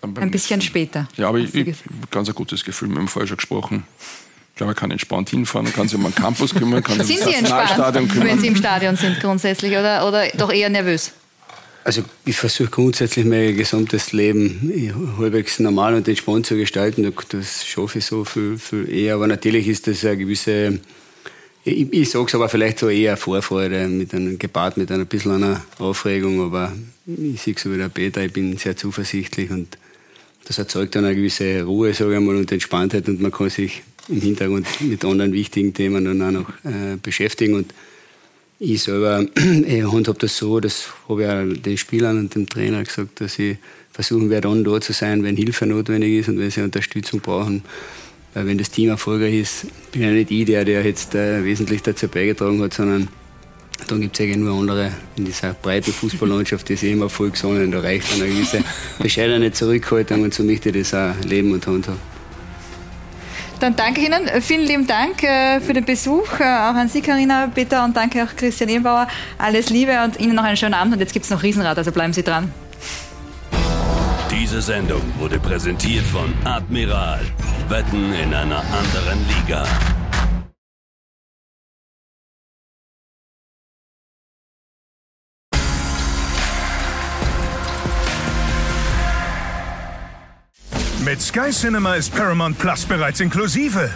dann ein bisschen nächsten. später. Ja, aber ich, ich ganz ein gutes Gefühl. Wir haben vorher schon gesprochen. Ich glaube, man kann entspannt hinfahren, kann sich um einen Campus kümmern, kann sich um das Nationalstadion kümmern. Wenn Sie im Stadion sind grundsätzlich oder, oder doch eher nervös? Also ich versuche grundsätzlich mein gesamtes Leben halbwegs normal und entspannt zu gestalten. Das schaffe ich so viel, viel eher. Aber natürlich ist das eine gewisse, ich, ich sage es aber vielleicht so eher Vorfreude, mit einem, gepaart mit einer bisschen einer Aufregung. Aber ich sehe so wie der Peter, ich bin sehr zuversichtlich und das erzeugt dann eine gewisse Ruhe, sage ich mal, und Entspanntheit und man kann sich im Hintergrund mit anderen wichtigen Themen dann auch noch äh, beschäftigen. Und ich selber ich handhabe das so, das habe ich auch den Spielern und dem Trainer gesagt, dass ich versuchen werde, dann da zu sein, wenn Hilfe notwendig ist und wenn sie Unterstützung brauchen. Weil wenn das Team erfolgreich ist, bin ja nicht ich der, der jetzt äh, wesentlich dazu beigetragen hat, sondern dann gibt es eigentlich nur andere in dieser breiten Fußballlandschaft, die sich immer voll gesonnen, da reicht eine gewisse bescheidene Zurückhaltung und so möchte ich das auch leben und handhaben. Dann danke Ihnen. Vielen lieben Dank äh, für den Besuch. Äh, auch an Sie, Karina, Peter und danke auch Christian Ebenbauer. Alles Liebe und Ihnen noch einen schönen Abend. Und jetzt gibt es noch Riesenrad, also bleiben Sie dran. Diese Sendung wurde präsentiert von Admiral. Wetten in einer anderen Liga. Mit Sky Cinema ist Paramount Plus bereits inklusive.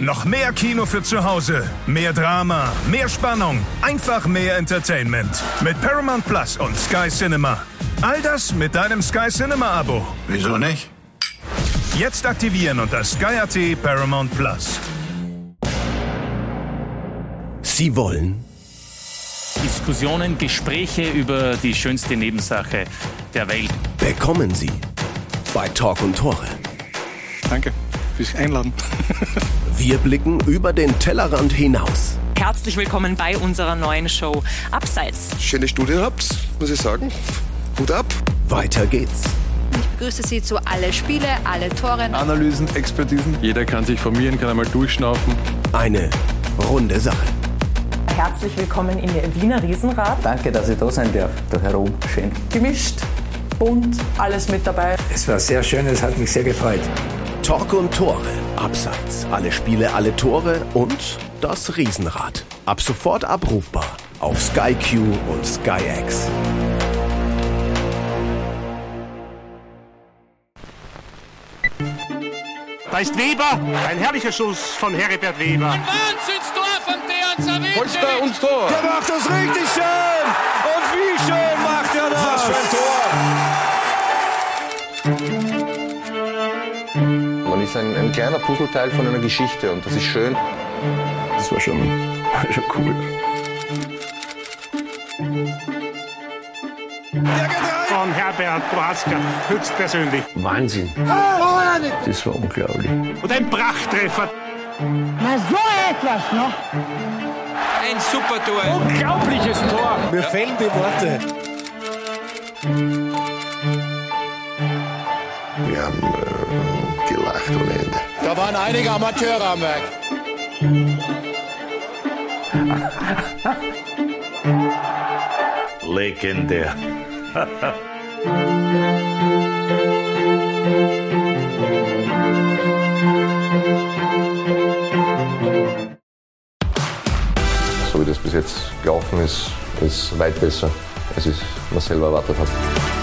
Noch mehr Kino für zu Hause, mehr Drama, mehr Spannung, einfach mehr Entertainment. Mit Paramount Plus und Sky Cinema. All das mit deinem Sky Cinema Abo. Wieso nicht? Jetzt aktivieren unter Sky.at Paramount Plus. Sie wollen Diskussionen, Gespräche über die schönste Nebensache der Welt. Bekommen Sie bei Talk und Tore. Danke fürs Einladen. Wir blicken über den Tellerrand hinaus. Herzlich willkommen bei unserer neuen Show Abseits. Schöne Studie habt, muss ich sagen. Hut ab. Weiter geht's. Ich begrüße Sie zu alle Spiele, alle Tore. Analysen, Expertisen. Jeder kann sich formieren, kann einmal durchschnaufen. Eine runde Sache. herzlich willkommen in der Wiener Riesenrad. Danke, dass ich da sein darf. Da herum, schön. Gemischt, bunt, alles mit dabei. Es war sehr schön, es hat mich sehr gefreut. Talk und Tore, Abseits, alle Spiele, alle Tore und das Riesenrad. Ab sofort abrufbar auf Sky Q und SkyX. Da ist Weber, ein herrlicher Schuss von Heribert Weber. Ein Wahnsinnstor von Dejan Savicevic. Polster und Tor. Der macht das richtig schön. Und wie schön ist ein, ein kleiner Puzzleteil von einer Geschichte und das ist schön. Das war schon, schon cool. Von Herbert Prohaska, höchstpersönlich. Wahnsinn. Das war unglaublich. Und ein Prachttreffer. Na so etwas noch. Ein super Tor. Unglaubliches Tor. Mir fehlen die Worte. Wir haben äh, Ende. Da waren einige Amateure am Werk. Legendär. So wie das bis jetzt gelaufen ist, ist weit besser, als ich mir selber erwartet habe.